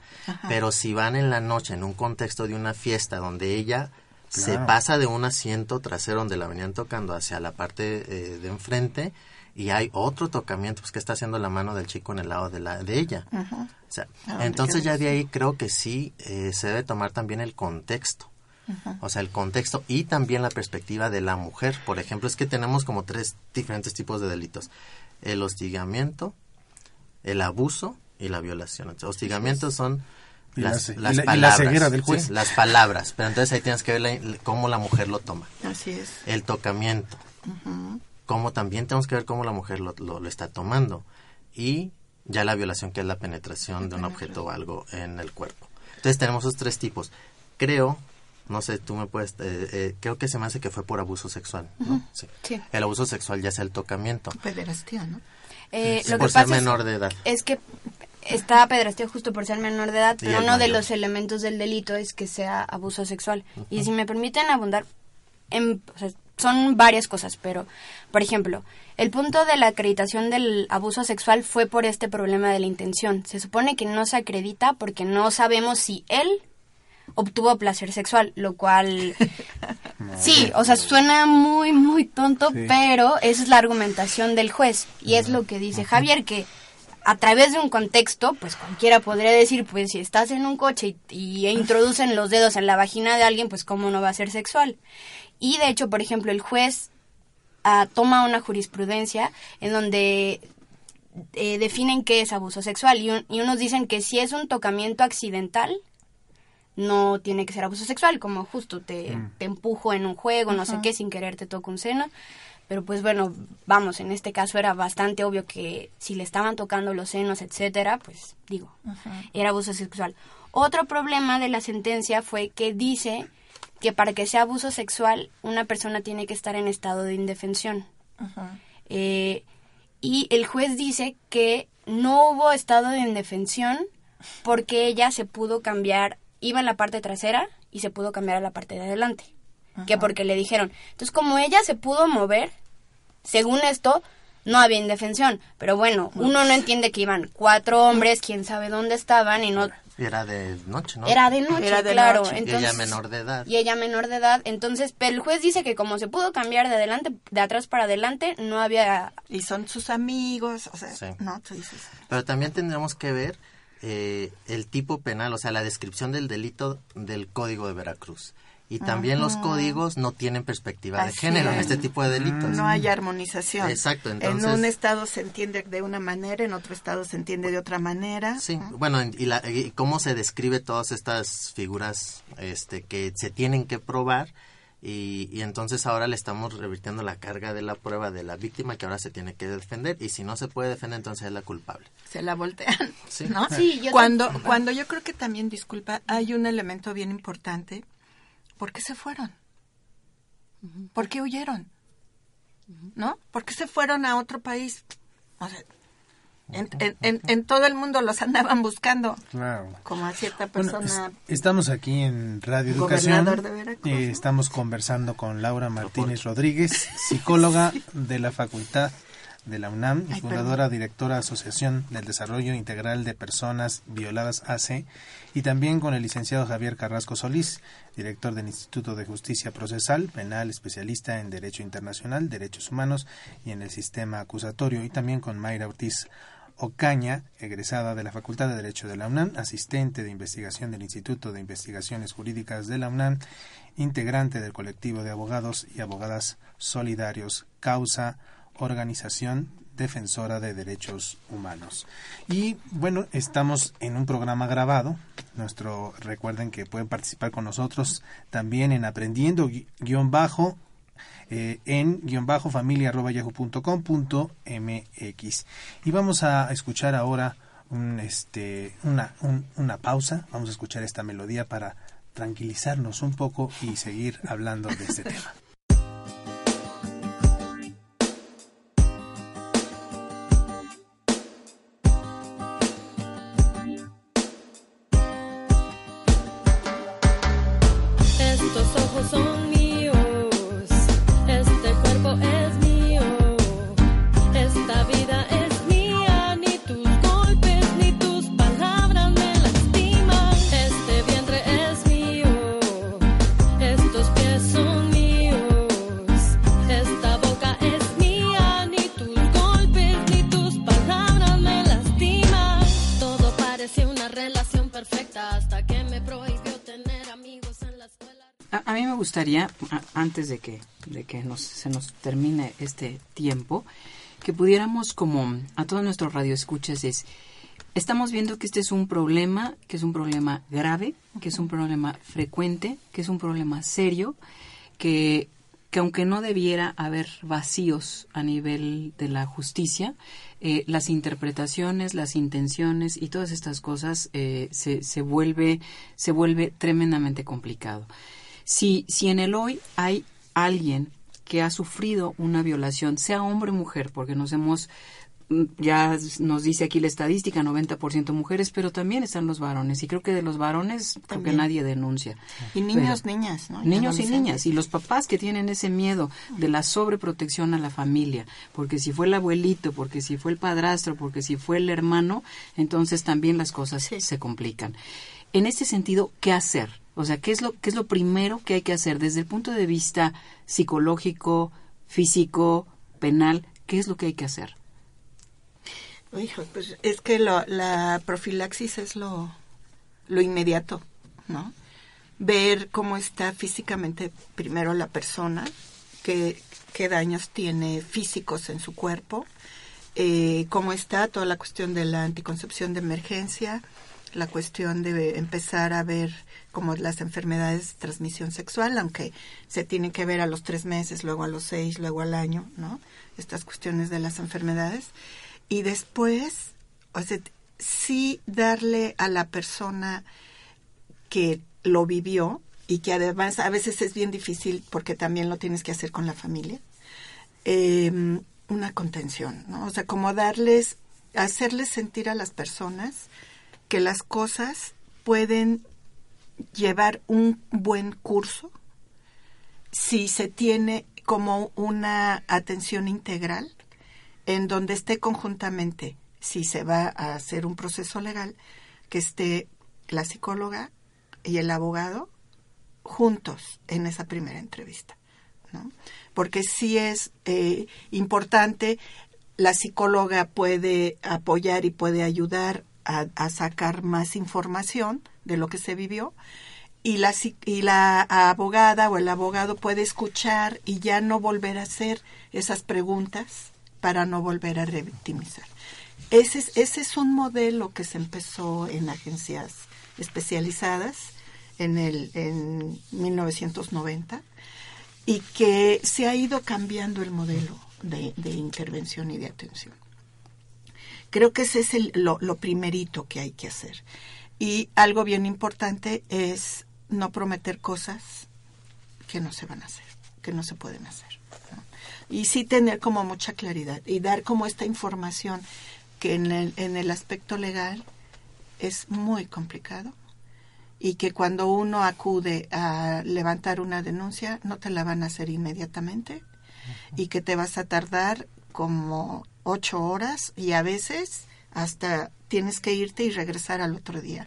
Pero si van en la noche en un contexto de una fiesta donde ella se pasa de un asiento trasero donde la venían tocando hacia la parte eh, de enfrente, y hay otro tocamiento pues que está haciendo la mano del chico en el lado de la de ella. O sea, ah, entonces ya de ahí creo que sí eh, se debe tomar también el contexto o sea, el contexto y también la perspectiva de la mujer. Por ejemplo, es que tenemos como tres diferentes tipos de delitos. El hostigamiento, el abuso y la violación. El hostigamiento son las, palabras. del juez. las palabras. Pero entonces ahí tienes que ver cómo la mujer lo toma. Así es. El tocamiento. Cómo también tenemos que ver cómo la mujer lo, lo, está tomando. Y ya la violación, que es la penetración de un objeto o algo en el cuerpo. Entonces tenemos esos tres tipos. Creo no sé, tú me puedes, eh, eh, creo que se me hace que fue por abuso sexual, ¿no? sí. El abuso sexual ya es el tocamiento. Pederastía, ¿no? Eh, lo por que ser menor de edad. Es que está pederastía justo por ser menor de edad, pero uno de los elementos del delito es que sea abuso sexual. Y si me permiten abundar, en, son varias cosas, pero, por ejemplo, el punto de la acreditación del abuso sexual fue por este problema de la intención. Se supone que no se acredita porque no sabemos si él obtuvo placer sexual, lo cual <laughs> sí, o sea, suena muy muy tonto, pero esa es la argumentación del juez y es lo que dice Javier que a través de un contexto, pues cualquiera podría decir, pues si estás en un coche y, introducen los dedos en la vagina de alguien, pues cómo no va a ser sexual. Y de hecho, por ejemplo, el juez ah, toma una jurisprudencia en donde eh, definen qué es abuso sexual y, y unos dicen que si es un tocamiento accidental, no tiene que ser abuso sexual, como justo te, mm. te empujo en un juego, no sé qué, sin querer te toco un seno. pero pues bueno, vamos, en este caso era bastante obvio que si le estaban tocando los senos, etcétera, pues digo, era abuso sexual. Otro problema de la sentencia fue que dice que para que sea abuso sexual una persona tiene que estar en estado de indefensión. Eh, y el juez dice que no hubo estado de indefensión porque ella se pudo cambiar, iba en la parte trasera y se pudo cambiar a la parte de adelante. Que porque le dijeron. Entonces, como ella se pudo mover, según esto, no había indefensión. Pero bueno, uno no entiende que iban cuatro hombres, quién sabe dónde estaban y no... Era de noche, ¿no? Era de noche, claro. y ella menor de edad. Y ella menor de edad. Entonces, pero el juez dice que como se pudo cambiar de adelante, de atrás para adelante, no había... Y son sus amigos, o sea, no, tú dices... Pero también tendremos que ver eh, el tipo penal, o sea, la descripción del delito del Código de Veracruz. Y también los códigos no tienen perspectiva de género en este tipo de delitos. No hay armonización. Exacto, entonces... En un estado se entiende de una manera, en otro estado se entiende de otra manera. Sí, bueno, y, la, y cómo se describe todas estas figuras este, que se tienen que probar y, y, entonces ahora le estamos revirtiendo la carga de la prueba de la víctima que ahora se tiene que defender y si no se puede defender entonces es la culpable. Se la voltean, ¿Sí? ¿no? Sí, cuando, cuando yo creo que también, disculpa, hay un elemento bien importante. ¿Por qué se fueron? ¿Por qué huyeron? ¿No? ¿Por qué se fueron a otro país? O sea, en, en, todo el mundo los andaban buscando. Claro. Como a cierta persona. estamos aquí en Radio Educación. Eh, estamos conversando con Laura Martínez Rodríguez, psicóloga de la Facultad de la UNAM y fundadora, directora Asociación del Desarrollo Integral de Personas Violadas AC, y también con el licenciado Javier Carrasco Solís, director del Instituto de Justicia Procesal, penal, especialista en Derecho Internacional, Derechos Humanos y en el Sistema Acusatorio, y también con Mayra Ortiz Ocaña, egresada de la Facultad de Derecho de la UNAM, asistente de investigación del Instituto de Investigaciones Jurídicas de la UNAM, integrante del colectivo de abogados y abogadas solidarios Causa Organización Defensora de Derechos Humanos. Y bueno, estamos en un programa grabado. Nuestro recuerden que pueden participar con nosotros también en aprendiendo guion bajo eh, en guion bajo familia mx y vamos a escuchar ahora un, este, una, una pausa. Vamos a escuchar esta melodía para tranquilizarnos un poco y seguir hablando de este <laughs> tema antes de que, de que nos, se nos termine este tiempo, que pudiéramos como a todos nuestros radioescuchas es, estamos viendo que este es un problema, que es un problema grave, que es un problema frecuente, que es un problema serio, que, que aunque no debiera haber vacíos a nivel de la justicia, eh, las interpretaciones, las intenciones y todas estas cosas eh, se, se, vuelve, se vuelve tremendamente complicado. Si, si en el hoy hay alguien que ha sufrido una violación, sea hombre o mujer, porque nos hemos mm, ya nos dice aquí la estadística, 90% mujeres, pero también están los varones. Y creo que de los varones, creo que nadie denuncia. Y niños, niñas, ¿no? Niños y niñas. Y los papás que tienen ese miedo de la sobreprotección a la familia. Porque si fue el abuelito, porque si fue el padrastro, porque si fue el hermano, entonces también las cosas se complican. En ese sentido, ¿qué hacer? O sea, ¿qué es lo, qué es lo primero que hay que hacer desde el punto de vista psicológico, físico, penal? ¿Qué es lo que hay que hacer? Hijo, pues es que la profilaxis es lo, lo inmediato, ¿no? Ver cómo está físicamente primero la persona, qué, qué daños tiene físicos en su cuerpo, eh, cómo está toda la cuestión de la anticoncepción de emergencia, la cuestión de empezar a ver como las enfermedades de transmisión sexual, aunque se tienen que ver a los tres meses, luego a los seis, luego al año, ¿no? Estas cuestiones de las enfermedades. Y después, o sea, sí darle a la persona que lo vivió y que además a veces es bien difícil porque también lo tienes que hacer con la familia, em, una contención, ¿no? O sea, como darles, hacerles sentir a las personas que las cosas pueden llevar un buen curso si se tiene como una atención integral en donde esté conjuntamente, si se va a hacer un proceso legal, que esté la psicóloga y el abogado juntos en esa primera entrevista. ¿no? Porque sí es eh, importante, la psicóloga puede apoyar y puede ayudar a, sacar más información de lo que se vivió y la, y la abogada o el abogado puede escuchar y ya no volver a hacer esas preguntas para no volver a revictimizar. Ese es, ese es un modelo que se empezó en agencias especializadas en, el, en 1990 y que se ha ido cambiando el modelo de, de intervención y de atención. Creo que ese es el, lo, lo, primerito que hay que hacer. Y algo bien importante es no prometer cosas que no se van a hacer, que no se pueden hacer. Y sí tener como mucha claridad y dar como esta información que en el, en el aspecto legal es muy complicado y que cuando uno acude a levantar una denuncia no te la van a hacer inmediatamente y que te vas a tardar como ocho horas y a veces hasta tienes que irte y regresar al otro día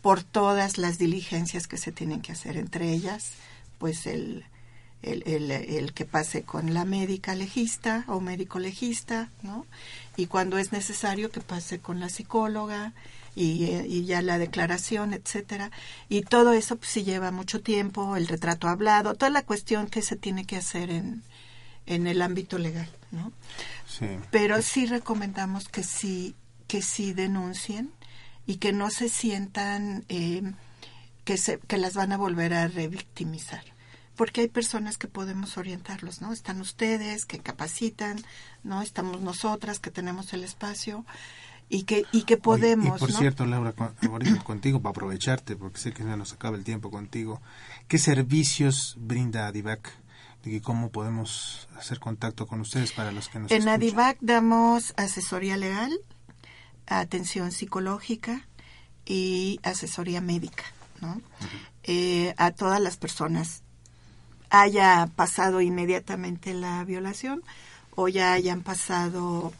por todas las diligencias que se tienen que hacer, entre ellas pues el, el, el, que pase con la médica legista o médico legista, ¿no? Y cuando es necesario que pase con la psicóloga y, y ya la declaración, etcétera. Y todo eso pues sí lleva mucho tiempo, el retrato hablado, toda la cuestión que se tiene que hacer en, en el ámbito legal, ¿no? Sí. Pero sí recomendamos que sí, que sí denuncien y que no se sientan eh, que, se, que las van a volver a revictimizar porque hay personas que podemos orientarlos, ¿no? Están ustedes que capacitan, ¿no? Estamos nosotras que tenemos el espacio y que y que podemos. y por cierto, Laura, <clears throat> contigo para aprovecharte porque sé que ya nos acaba el tiempo contigo. ¿Qué servicios brinda Adivac? Y cómo podemos hacer contacto con ustedes para los que nos En Adivac damos asesoría legal, atención psicológica y asesoría médica, ¿no? eh, a todas las personas haya pasado inmediatamente la violación o ya hayan pasado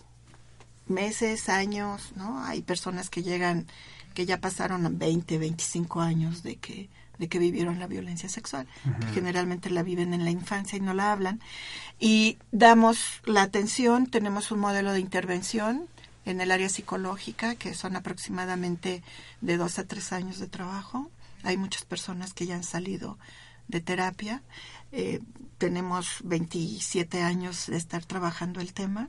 meses, años, ¿no? Hay personas que llegan, que ya pasaron 20, 25 años de que, de que vivieron la violencia sexual. Generalmente la viven en la infancia y no la hablan. Y damos la atención, tenemos un modelo de intervención en el área psicológica, que son aproximadamente de dos a tres años de trabajo. Hay muchas personas que ya han salido de terapia. Eh, tenemos 27 años de estar trabajando el tema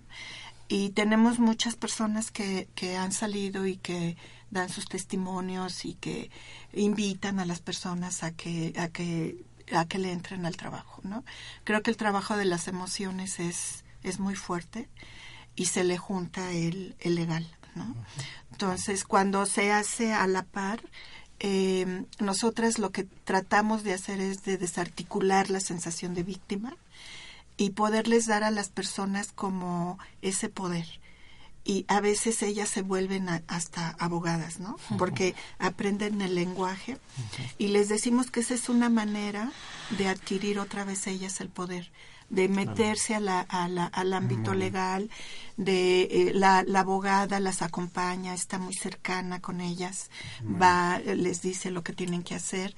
y tenemos muchas personas que, que han salido y que dan sus testimonios y que invitan a las personas a que a que a que le entren al trabajo, ¿no? Creo que el trabajo de las emociones es es muy fuerte y se le junta el, el legal, ¿no? Entonces, cuando se hace a la par, eh, nosotras lo que tratamos de hacer es de desarticular la sensación de víctima y poderles dar a las personas como ese poder. Y a veces ellas se vuelven hasta abogadas, ¿no? Porque aprenden el lenguaje y les decimos que esa es una manera de adquirir otra vez ellas el poder de meterse a la, a la, al ámbito legal, de eh, la, la, abogada las acompaña, está muy cercana con ellas, va, les dice lo que tienen que hacer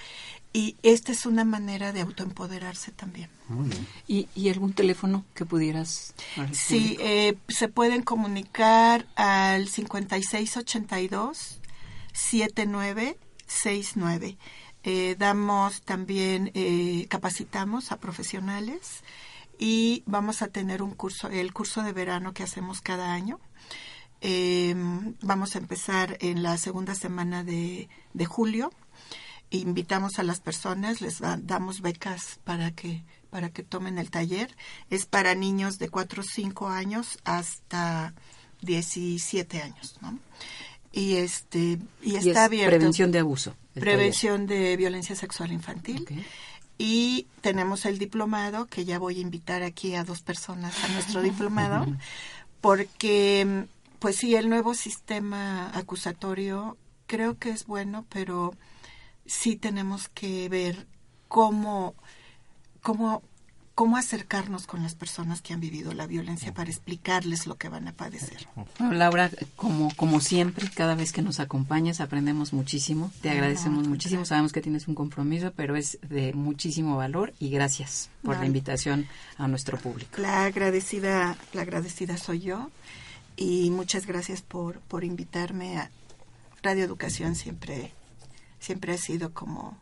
y esta es una manera de autoempoderarse también. ¿Y, ¿Y, algún teléfono que pudieras? Sí, eh, se pueden comunicar al 5682 7969. Eh, damos también, eh, capacitamos a profesionales y vamos a tener un curso, el curso de verano que hacemos cada año. Em, vamos a empezar en la segunda semana de, de julio. Invitamos a las personas, les damos becas para que para que tomen el taller. Es para niños de 4 o 5 años hasta 17 años, ¿no? Y este y, está abierto. Prevención de abuso. Prevención de violencia sexual infantil. Y tenemos el diplomado, que ya voy a invitar aquí a dos personas a nuestro <laughs> diplomado, porque, pues sí, el nuevo sistema acusatorio creo que es bueno, pero sí tenemos que ver cómo cómo, cómo acercarnos con las personas que han vivido la violencia para explicarles lo que van a padecer. Laura, como, como siempre, cada vez que nos acompañas aprendemos muchísimo, te agradecemos muchísimo, sabemos que tienes un compromiso, pero es de muchísimo valor y gracias por la invitación a nuestro público. La agradecida, la agradecida soy yo y muchas gracias por, por invitarme a Radio Educación. Siempre, siempre ha sido como,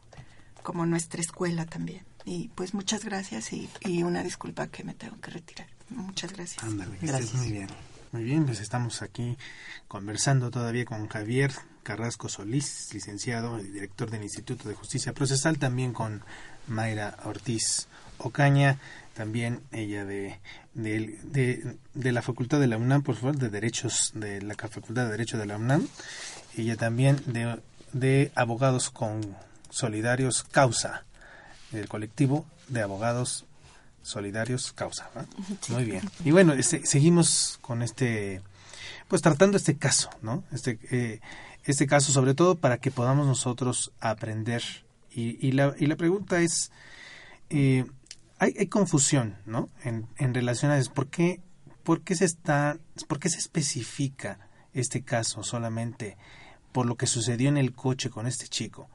como nuestra escuela también. Y pues muchas gracias y, una disculpa que me tengo que retirar. Muchas gracias. Ándale, gracias. muy bien. Muy bien, pues estamos aquí conversando todavía con Javier Carrasco Solís, licenciado y director del Instituto de Justicia Procesal, también con Mayra Ortiz Ocaña, también ella de, de, de, la Facultad de la UNAM, por favor, de Derechos, de la Facultad de Derecho de la UNAM, ella también de, de Abogados con Solidarios Causa del colectivo de abogados solidarios causa. Muy bien. Y bueno, este, seguimos con este, pues tratando este caso, ¿no? Este, eh, este caso sobre todo para que podamos nosotros aprender. Y, y, la, y la pregunta es, eh, hay, hay, confusión, ¿no? En, en relación a eso. ¿Por qué, por qué se está, por qué se especifica este caso solamente por lo que sucedió en el coche con este chico?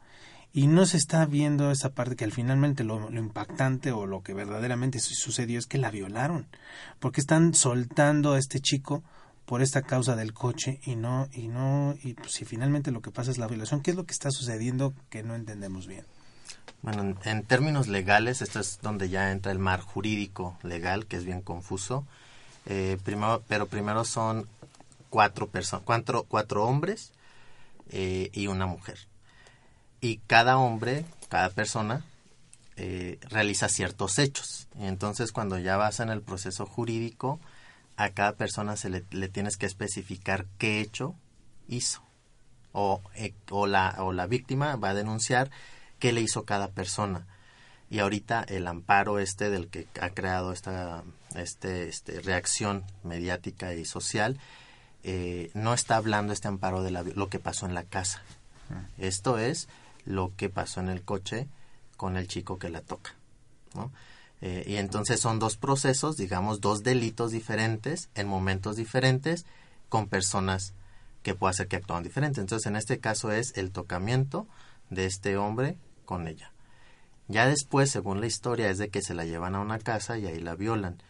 y no se está viendo esa parte que al finalmente lo, impactante o lo que verdaderamente sucedió es que la violaron. Porque están soltando a este chico por esta causa del coche y no y no y pues, si finalmente lo que pasa es la violación qué es lo que está sucediendo que no entendemos bien bueno en, términos legales esto es donde ya entra el mar jurídico legal que es bien confuso. Eh, primero pero primero son cuatro personas cuatro cuatro hombres eh, y una mujer y cada hombre, cada persona, eh, realiza ciertos hechos. Entonces cuando ya vas en el proceso jurídico, a cada persona se le, tienes que especificar qué hecho hizo. O, eh, o, la, o la víctima va a denunciar qué le hizo cada persona. Y ahorita el amparo este del que ha creado esta este, este, reacción mediática y social, eh, no está hablando este amparo de lo que pasó en la casa. Esto es lo que pasó en el coche con el chico que la toca. ¿no? Eh, y entonces son dos procesos, digamos, dos delitos diferentes en momentos diferentes con personas que puede hacer que actúan diferentes. Entonces, en este caso es el tocamiento de este hombre con ella. Ya después, según la historia, es de que se la llevan a una casa y ahí la violan.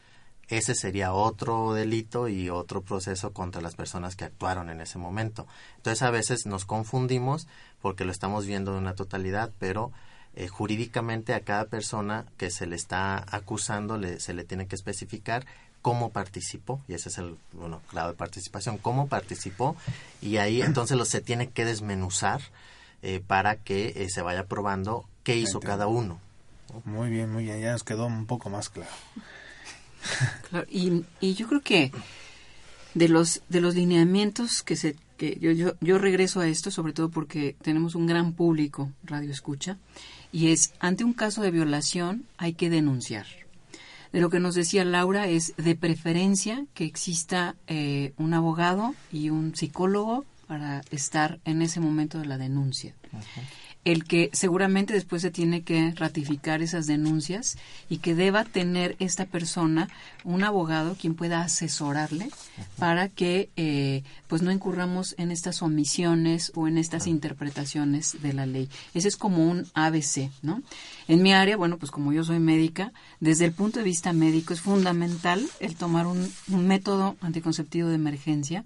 Ese sería otro delito y otro proceso contra las personas que actuaron en ese momento. Entonces, a veces nos confundimos porque lo estamos viendo en una totalidad, pero eh, jurídicamente a cada persona que se le está acusando le, se le tiene que especificar cómo participó, y ese es el bueno, grado de participación, cómo participó, y ahí <clears throat> entonces lo se tiene que desmenuzar eh, para que eh, se vaya probando qué hizo cada uno. Muy bien, muy bien, ya nos quedó un poco más claro. Y, y yo creo que de los, de los lineamientos que se que yo, yo, yo regreso a esto sobre todo porque tenemos un gran público radio escucha y es ante un caso de violación hay que denunciar. De lo que nos decía Laura es de preferencia que exista eh, un abogado y un psicólogo para estar en ese momento de la denuncia el que seguramente después se tiene que ratificar esas denuncias y que deba tener esta persona un abogado quien pueda asesorarle para que eh, pues no incurramos en estas omisiones o en estas interpretaciones de la ley. Ese es como un ABC, ¿no? En mi área, bueno, pues como yo soy médica, desde el punto de vista médico es fundamental el tomar un, un método anticonceptivo de emergencia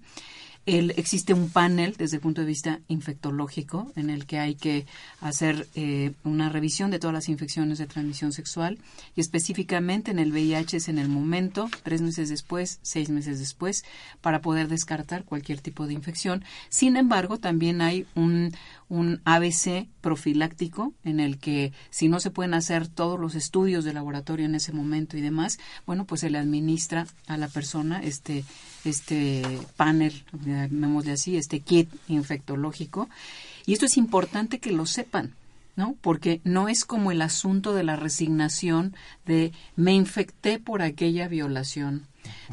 Existe un panel desde el punto de vista infectológico en el que hay que hacer eh, una revisión de todas las infecciones de transmisión sexual y específicamente en el VIH es en el momento, tres meses después, seis meses después, para poder descartar cualquier tipo de infección. Sin embargo, también hay un, un ABC profiláctico en el que si no se pueden hacer todos los estudios de laboratorio en ese momento y demás, bueno, pues se le administra a la persona este este panel, llamémosle así, este kit infectológico. Y esto es importante que lo sepan, ¿no? Porque no es como el asunto de la resignación de me infecté por aquella violación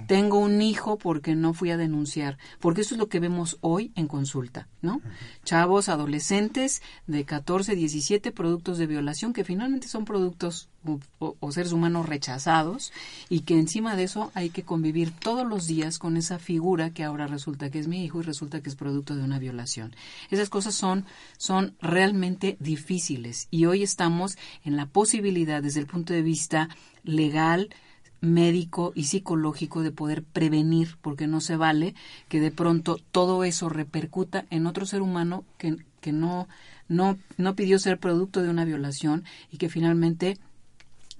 tengo un hijo porque no fui a denunciar, porque eso es lo que vemos hoy en consulta, ¿no? Chavos, adolescentes de 14, 17 productos de violación que finalmente son productos o, seres humanos rechazados y que encima de eso hay que convivir todos los días con esa figura que ahora resulta que es mi hijo y resulta que es producto de una violación. Esas cosas son, son realmente difíciles y hoy estamos en la posibilidad desde el punto de vista legal, médico y psicológico de poder prevenir, porque no se vale que de pronto todo eso repercuta en otro ser humano que, que no, no, no pidió ser producto de una violación y que finalmente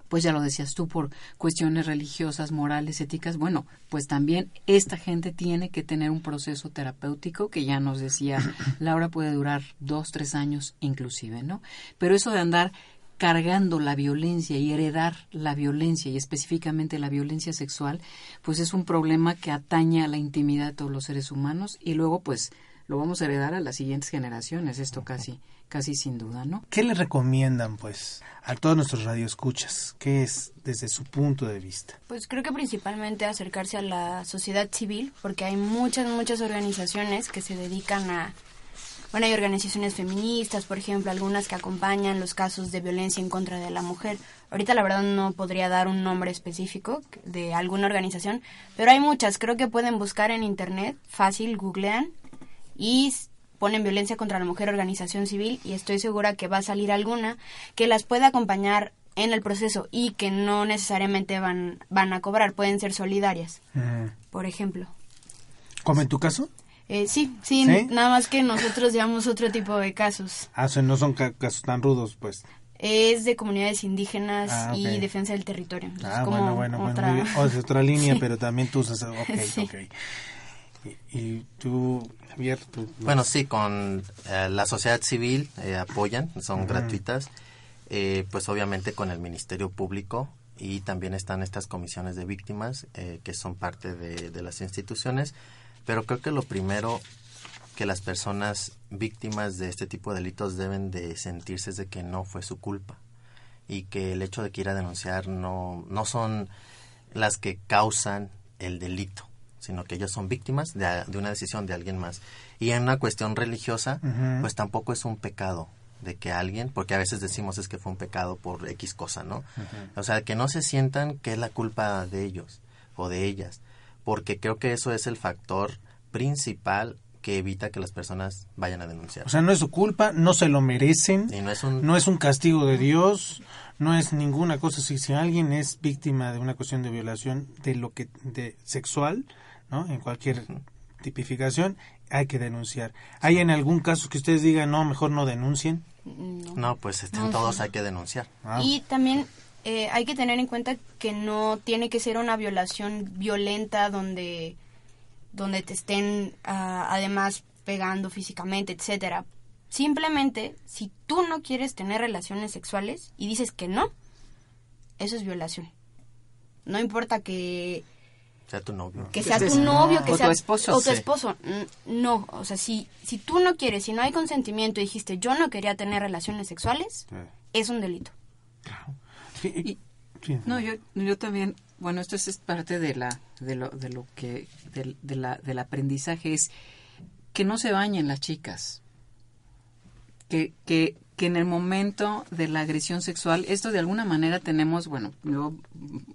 pues ya lo decías tú, por cuestiones religiosas, morales, éticas, bueno, pues también esta gente tiene que tener un proceso terapéutico que ya nos decía <laughs> Laura puede durar dos, tres años inclusive, ¿no? Pero eso de andar cargando la violencia y heredar la violencia y específicamente la violencia sexual, pues es un problema que atañe a la intimidad de todos los seres humanos y luego pues lo vamos a heredar a las siguientes generaciones, esto casi casi sin duda, ¿no? ¿Qué le recomiendan pues a todos nuestros radioescuchas? ¿Qué es desde su punto de vista? Pues creo que principalmente acercarse a la sociedad civil, porque hay muchas muchas organizaciones que se dedican a bueno, hay organizaciones feministas, por ejemplo, algunas que acompañan los casos de violencia en contra de la mujer. Ahorita la verdad no podría dar un nombre específico de alguna organización, pero hay muchas. Creo que pueden buscar en internet, fácil, googlean y ponen violencia contra la mujer organización civil y estoy segura que va a salir alguna que las pueda acompañar en el proceso y que no necesariamente van, van a cobrar, pueden ser solidarias, por ejemplo. ¿Como en tu caso? Eh, sí, sí, nada más que nosotros llevamos otro tipo de casos. Ah, o sea, no son casos tan rudos, pues. Es de comunidades indígenas ah, y defensa del territorio. ah, bueno, bueno, otra... bueno. O sea, otra línea, <laughs> pero también tú usas... Ok, <laughs> ok. Y, tú, Javier... Bueno, sí, con eh, la sociedad civil eh, apoyan, son gratuitas. pues obviamente con el Ministerio Público y también están estas comisiones de víctimas que son parte de, de las instituciones pero creo que lo primero que las personas víctimas de este tipo de delitos deben de sentirse es de que no fue su culpa y que el hecho de que ir a denunciar no, no son las que causan el delito, sino que ellos son víctimas de, una decisión de alguien más. Y en una cuestión religiosa, pues tampoco es un pecado de que alguien, porque a veces decimos es que fue un pecado por X cosa, ¿no? O sea, que no se sientan que es la culpa de ellos o de ellas, porque creo que eso es el factor principal que evita que las personas vayan a denunciar. O sea, no es su culpa, no se lo merecen, no, es un... no es un castigo de Dios, no es ninguna cosa. Si, si alguien es víctima de una cuestión de violación de lo que de sexual, ¿no? En cualquier tipificación, hay que denunciar. ¿Hay en algún caso que ustedes digan, no, mejor no denuncien? No, pues en todos hay que denunciar. Ah. Y también eh, hay que tener en cuenta que no tiene que ser una violación violenta donde, donde te estén ah, además pegando físicamente, etcétera. Simplemente, si tú no quieres tener relaciones sexuales y dices que no, eso es violación. No importa que sea tu novio. Que sea tu novio, que sea tu esposo. O tu esposo. No, o sea, si, si tú no quieres, si no hay consentimiento y dijiste yo no quería tener relaciones sexuales, es un delito. Claro no, yo, yo también, bueno, esto es parte de la, de lo, de lo que, de, la, del aprendizaje es que no se bañen las chicas, que, que, que en el momento de la agresión sexual, esto de alguna manera tenemos, bueno, yo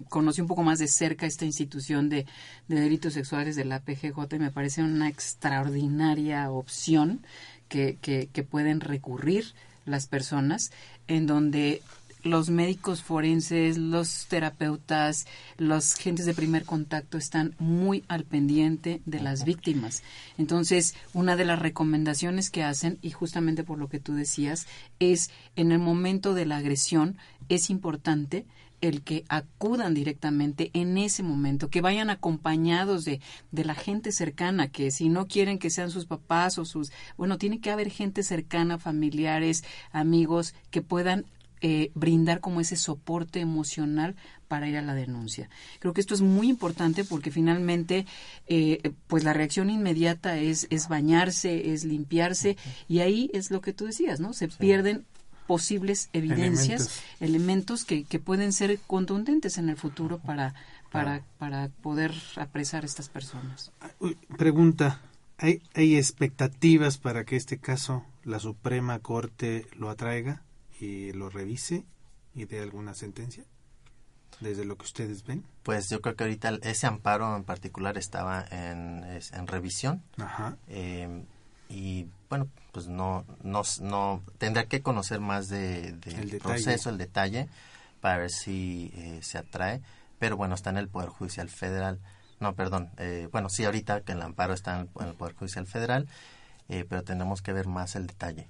conocí un poco más de cerca esta institución de, de delitos sexuales de la PGJ y me parece una extraordinaria opción que, que, que pueden recurrir las personas en donde los médicos forenses, los terapeutas, los gentes de primer contacto están muy al pendiente de las víctimas. Entonces, una de las recomendaciones que hacen, y justamente por lo que tú decías, es en el momento de la agresión, es importante el que acudan directamente en ese momento, que vayan acompañados de, de la gente cercana, que si no quieren que sean sus papás o sus, bueno, tiene que haber gente cercana, familiares, amigos, que puedan eh, brindar como ese soporte emocional para ir a la denuncia. Creo que esto es muy importante porque finalmente, eh, pues la reacción inmediata es, es bañarse, es limpiarse y ahí es lo que tú decías, ¿no? Se pierden posibles evidencias, elementos, que, que, pueden ser contundentes en el futuro para, para, para poder apresar a estas personas. Pregunta, ¿hay, ¿hay expectativas para que este caso la Suprema Corte lo atraiga? Y lo revise y dé alguna sentencia? Desde lo que ustedes ven. Pues yo creo que ahorita ese amparo en particular estaba en, en revisión. Ajá. Eh, y bueno, pues no, no, no tendrá que conocer más del de, el proceso, el detalle, para ver si eh, se atrae. Pero bueno, está en el Poder Judicial Federal. No, perdón. Eh, bueno, sí, ahorita que el amparo está en el, Poder Judicial Federal, eh, pero tenemos que ver más el detalle.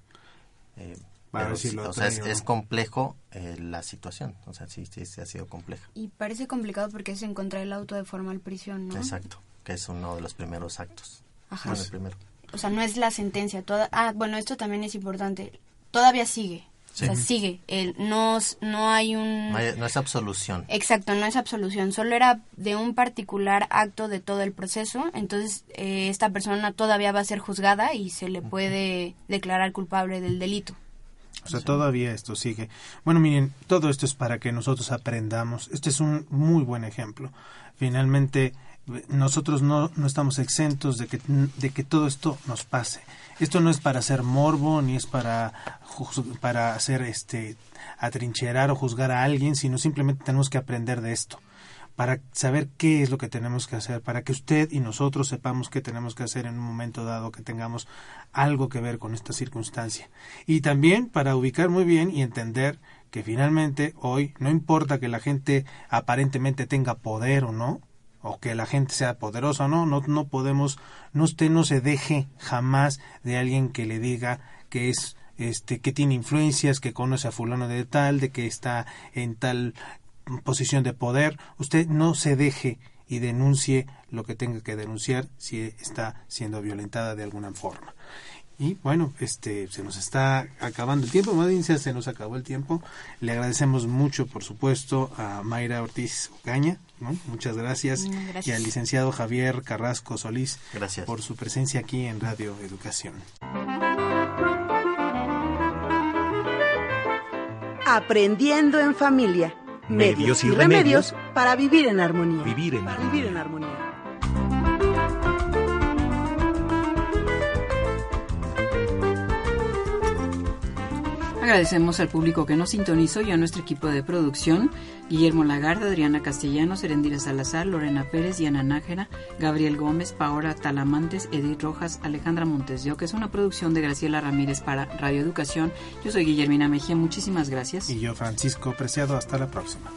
Eh, o sea, es, complejo eh, la situación, o sea, sí, sí, ha sido compleja. Y parece complicado porque es encontrar el auto de formal prisión, ¿no? Exacto, que es uno de los primeros actos. Ajá. el primero. O sea, no es la sentencia, toda... Ah, bueno, esto también es importante. Todavía sigue, O sea, sigue. El, no, no hay un... No, es absolución. Exacto, no es absolución. Solo era de un particular acto de todo el proceso. Entonces, eh, esta persona todavía va a ser juzgada y se le puede declarar culpable del delito. O sea, todavía esto sigue. Bueno, miren, todo esto es para que nosotros aprendamos. Este es un muy buen ejemplo. Finalmente, nosotros no, no estamos exentos de que, de que todo esto nos pase. Esto no es para hacer morbo, ni es para, para hacer este, atrincherar o juzgar a alguien, sino simplemente tenemos que aprender de esto para saber qué es lo que tenemos que hacer, para que usted y nosotros sepamos qué tenemos que hacer en un momento dado que tengamos algo que ver con esta circunstancia. Y también para ubicar muy bien y entender que finalmente hoy no importa que la gente aparentemente tenga poder o no, o que la gente sea poderosa o no, no, no podemos, no usted no se deje jamás de alguien que le diga que es este que tiene influencias, que conoce a fulano de tal, de que está en tal posición de poder, usted no se deje y denuncie lo que tenga que denunciar si está siendo violentada de alguna forma. Y bueno, este se nos está acabando el tiempo, Madincia, se nos acabó el tiempo. Le agradecemos mucho, por supuesto, a Mayra Ortiz Ocaña, muchas gracias, gracias, y al licenciado Javier Carrasco Solís gracias. por su presencia aquí en Radio Educación. Aprendiendo en familia medios y remedios para vivir en armonía. Vivir en, Vivir en armonía. Agradecemos al público que nos sintonizó y a nuestro equipo de producción, Guillermo Lagarde, Adriana Castellanos, Erendira Salazar, Lorena Pérez, Diana Nájera, Gabriel Gómez, Paola Talamantes, Edith Rojas, Alejandra Montes de que es una producción de Graciela Ramírez para Radio Educación. Yo soy Guillermina Mejía, muchísimas gracias. Y yo, Francisco Preciado, hasta la próxima.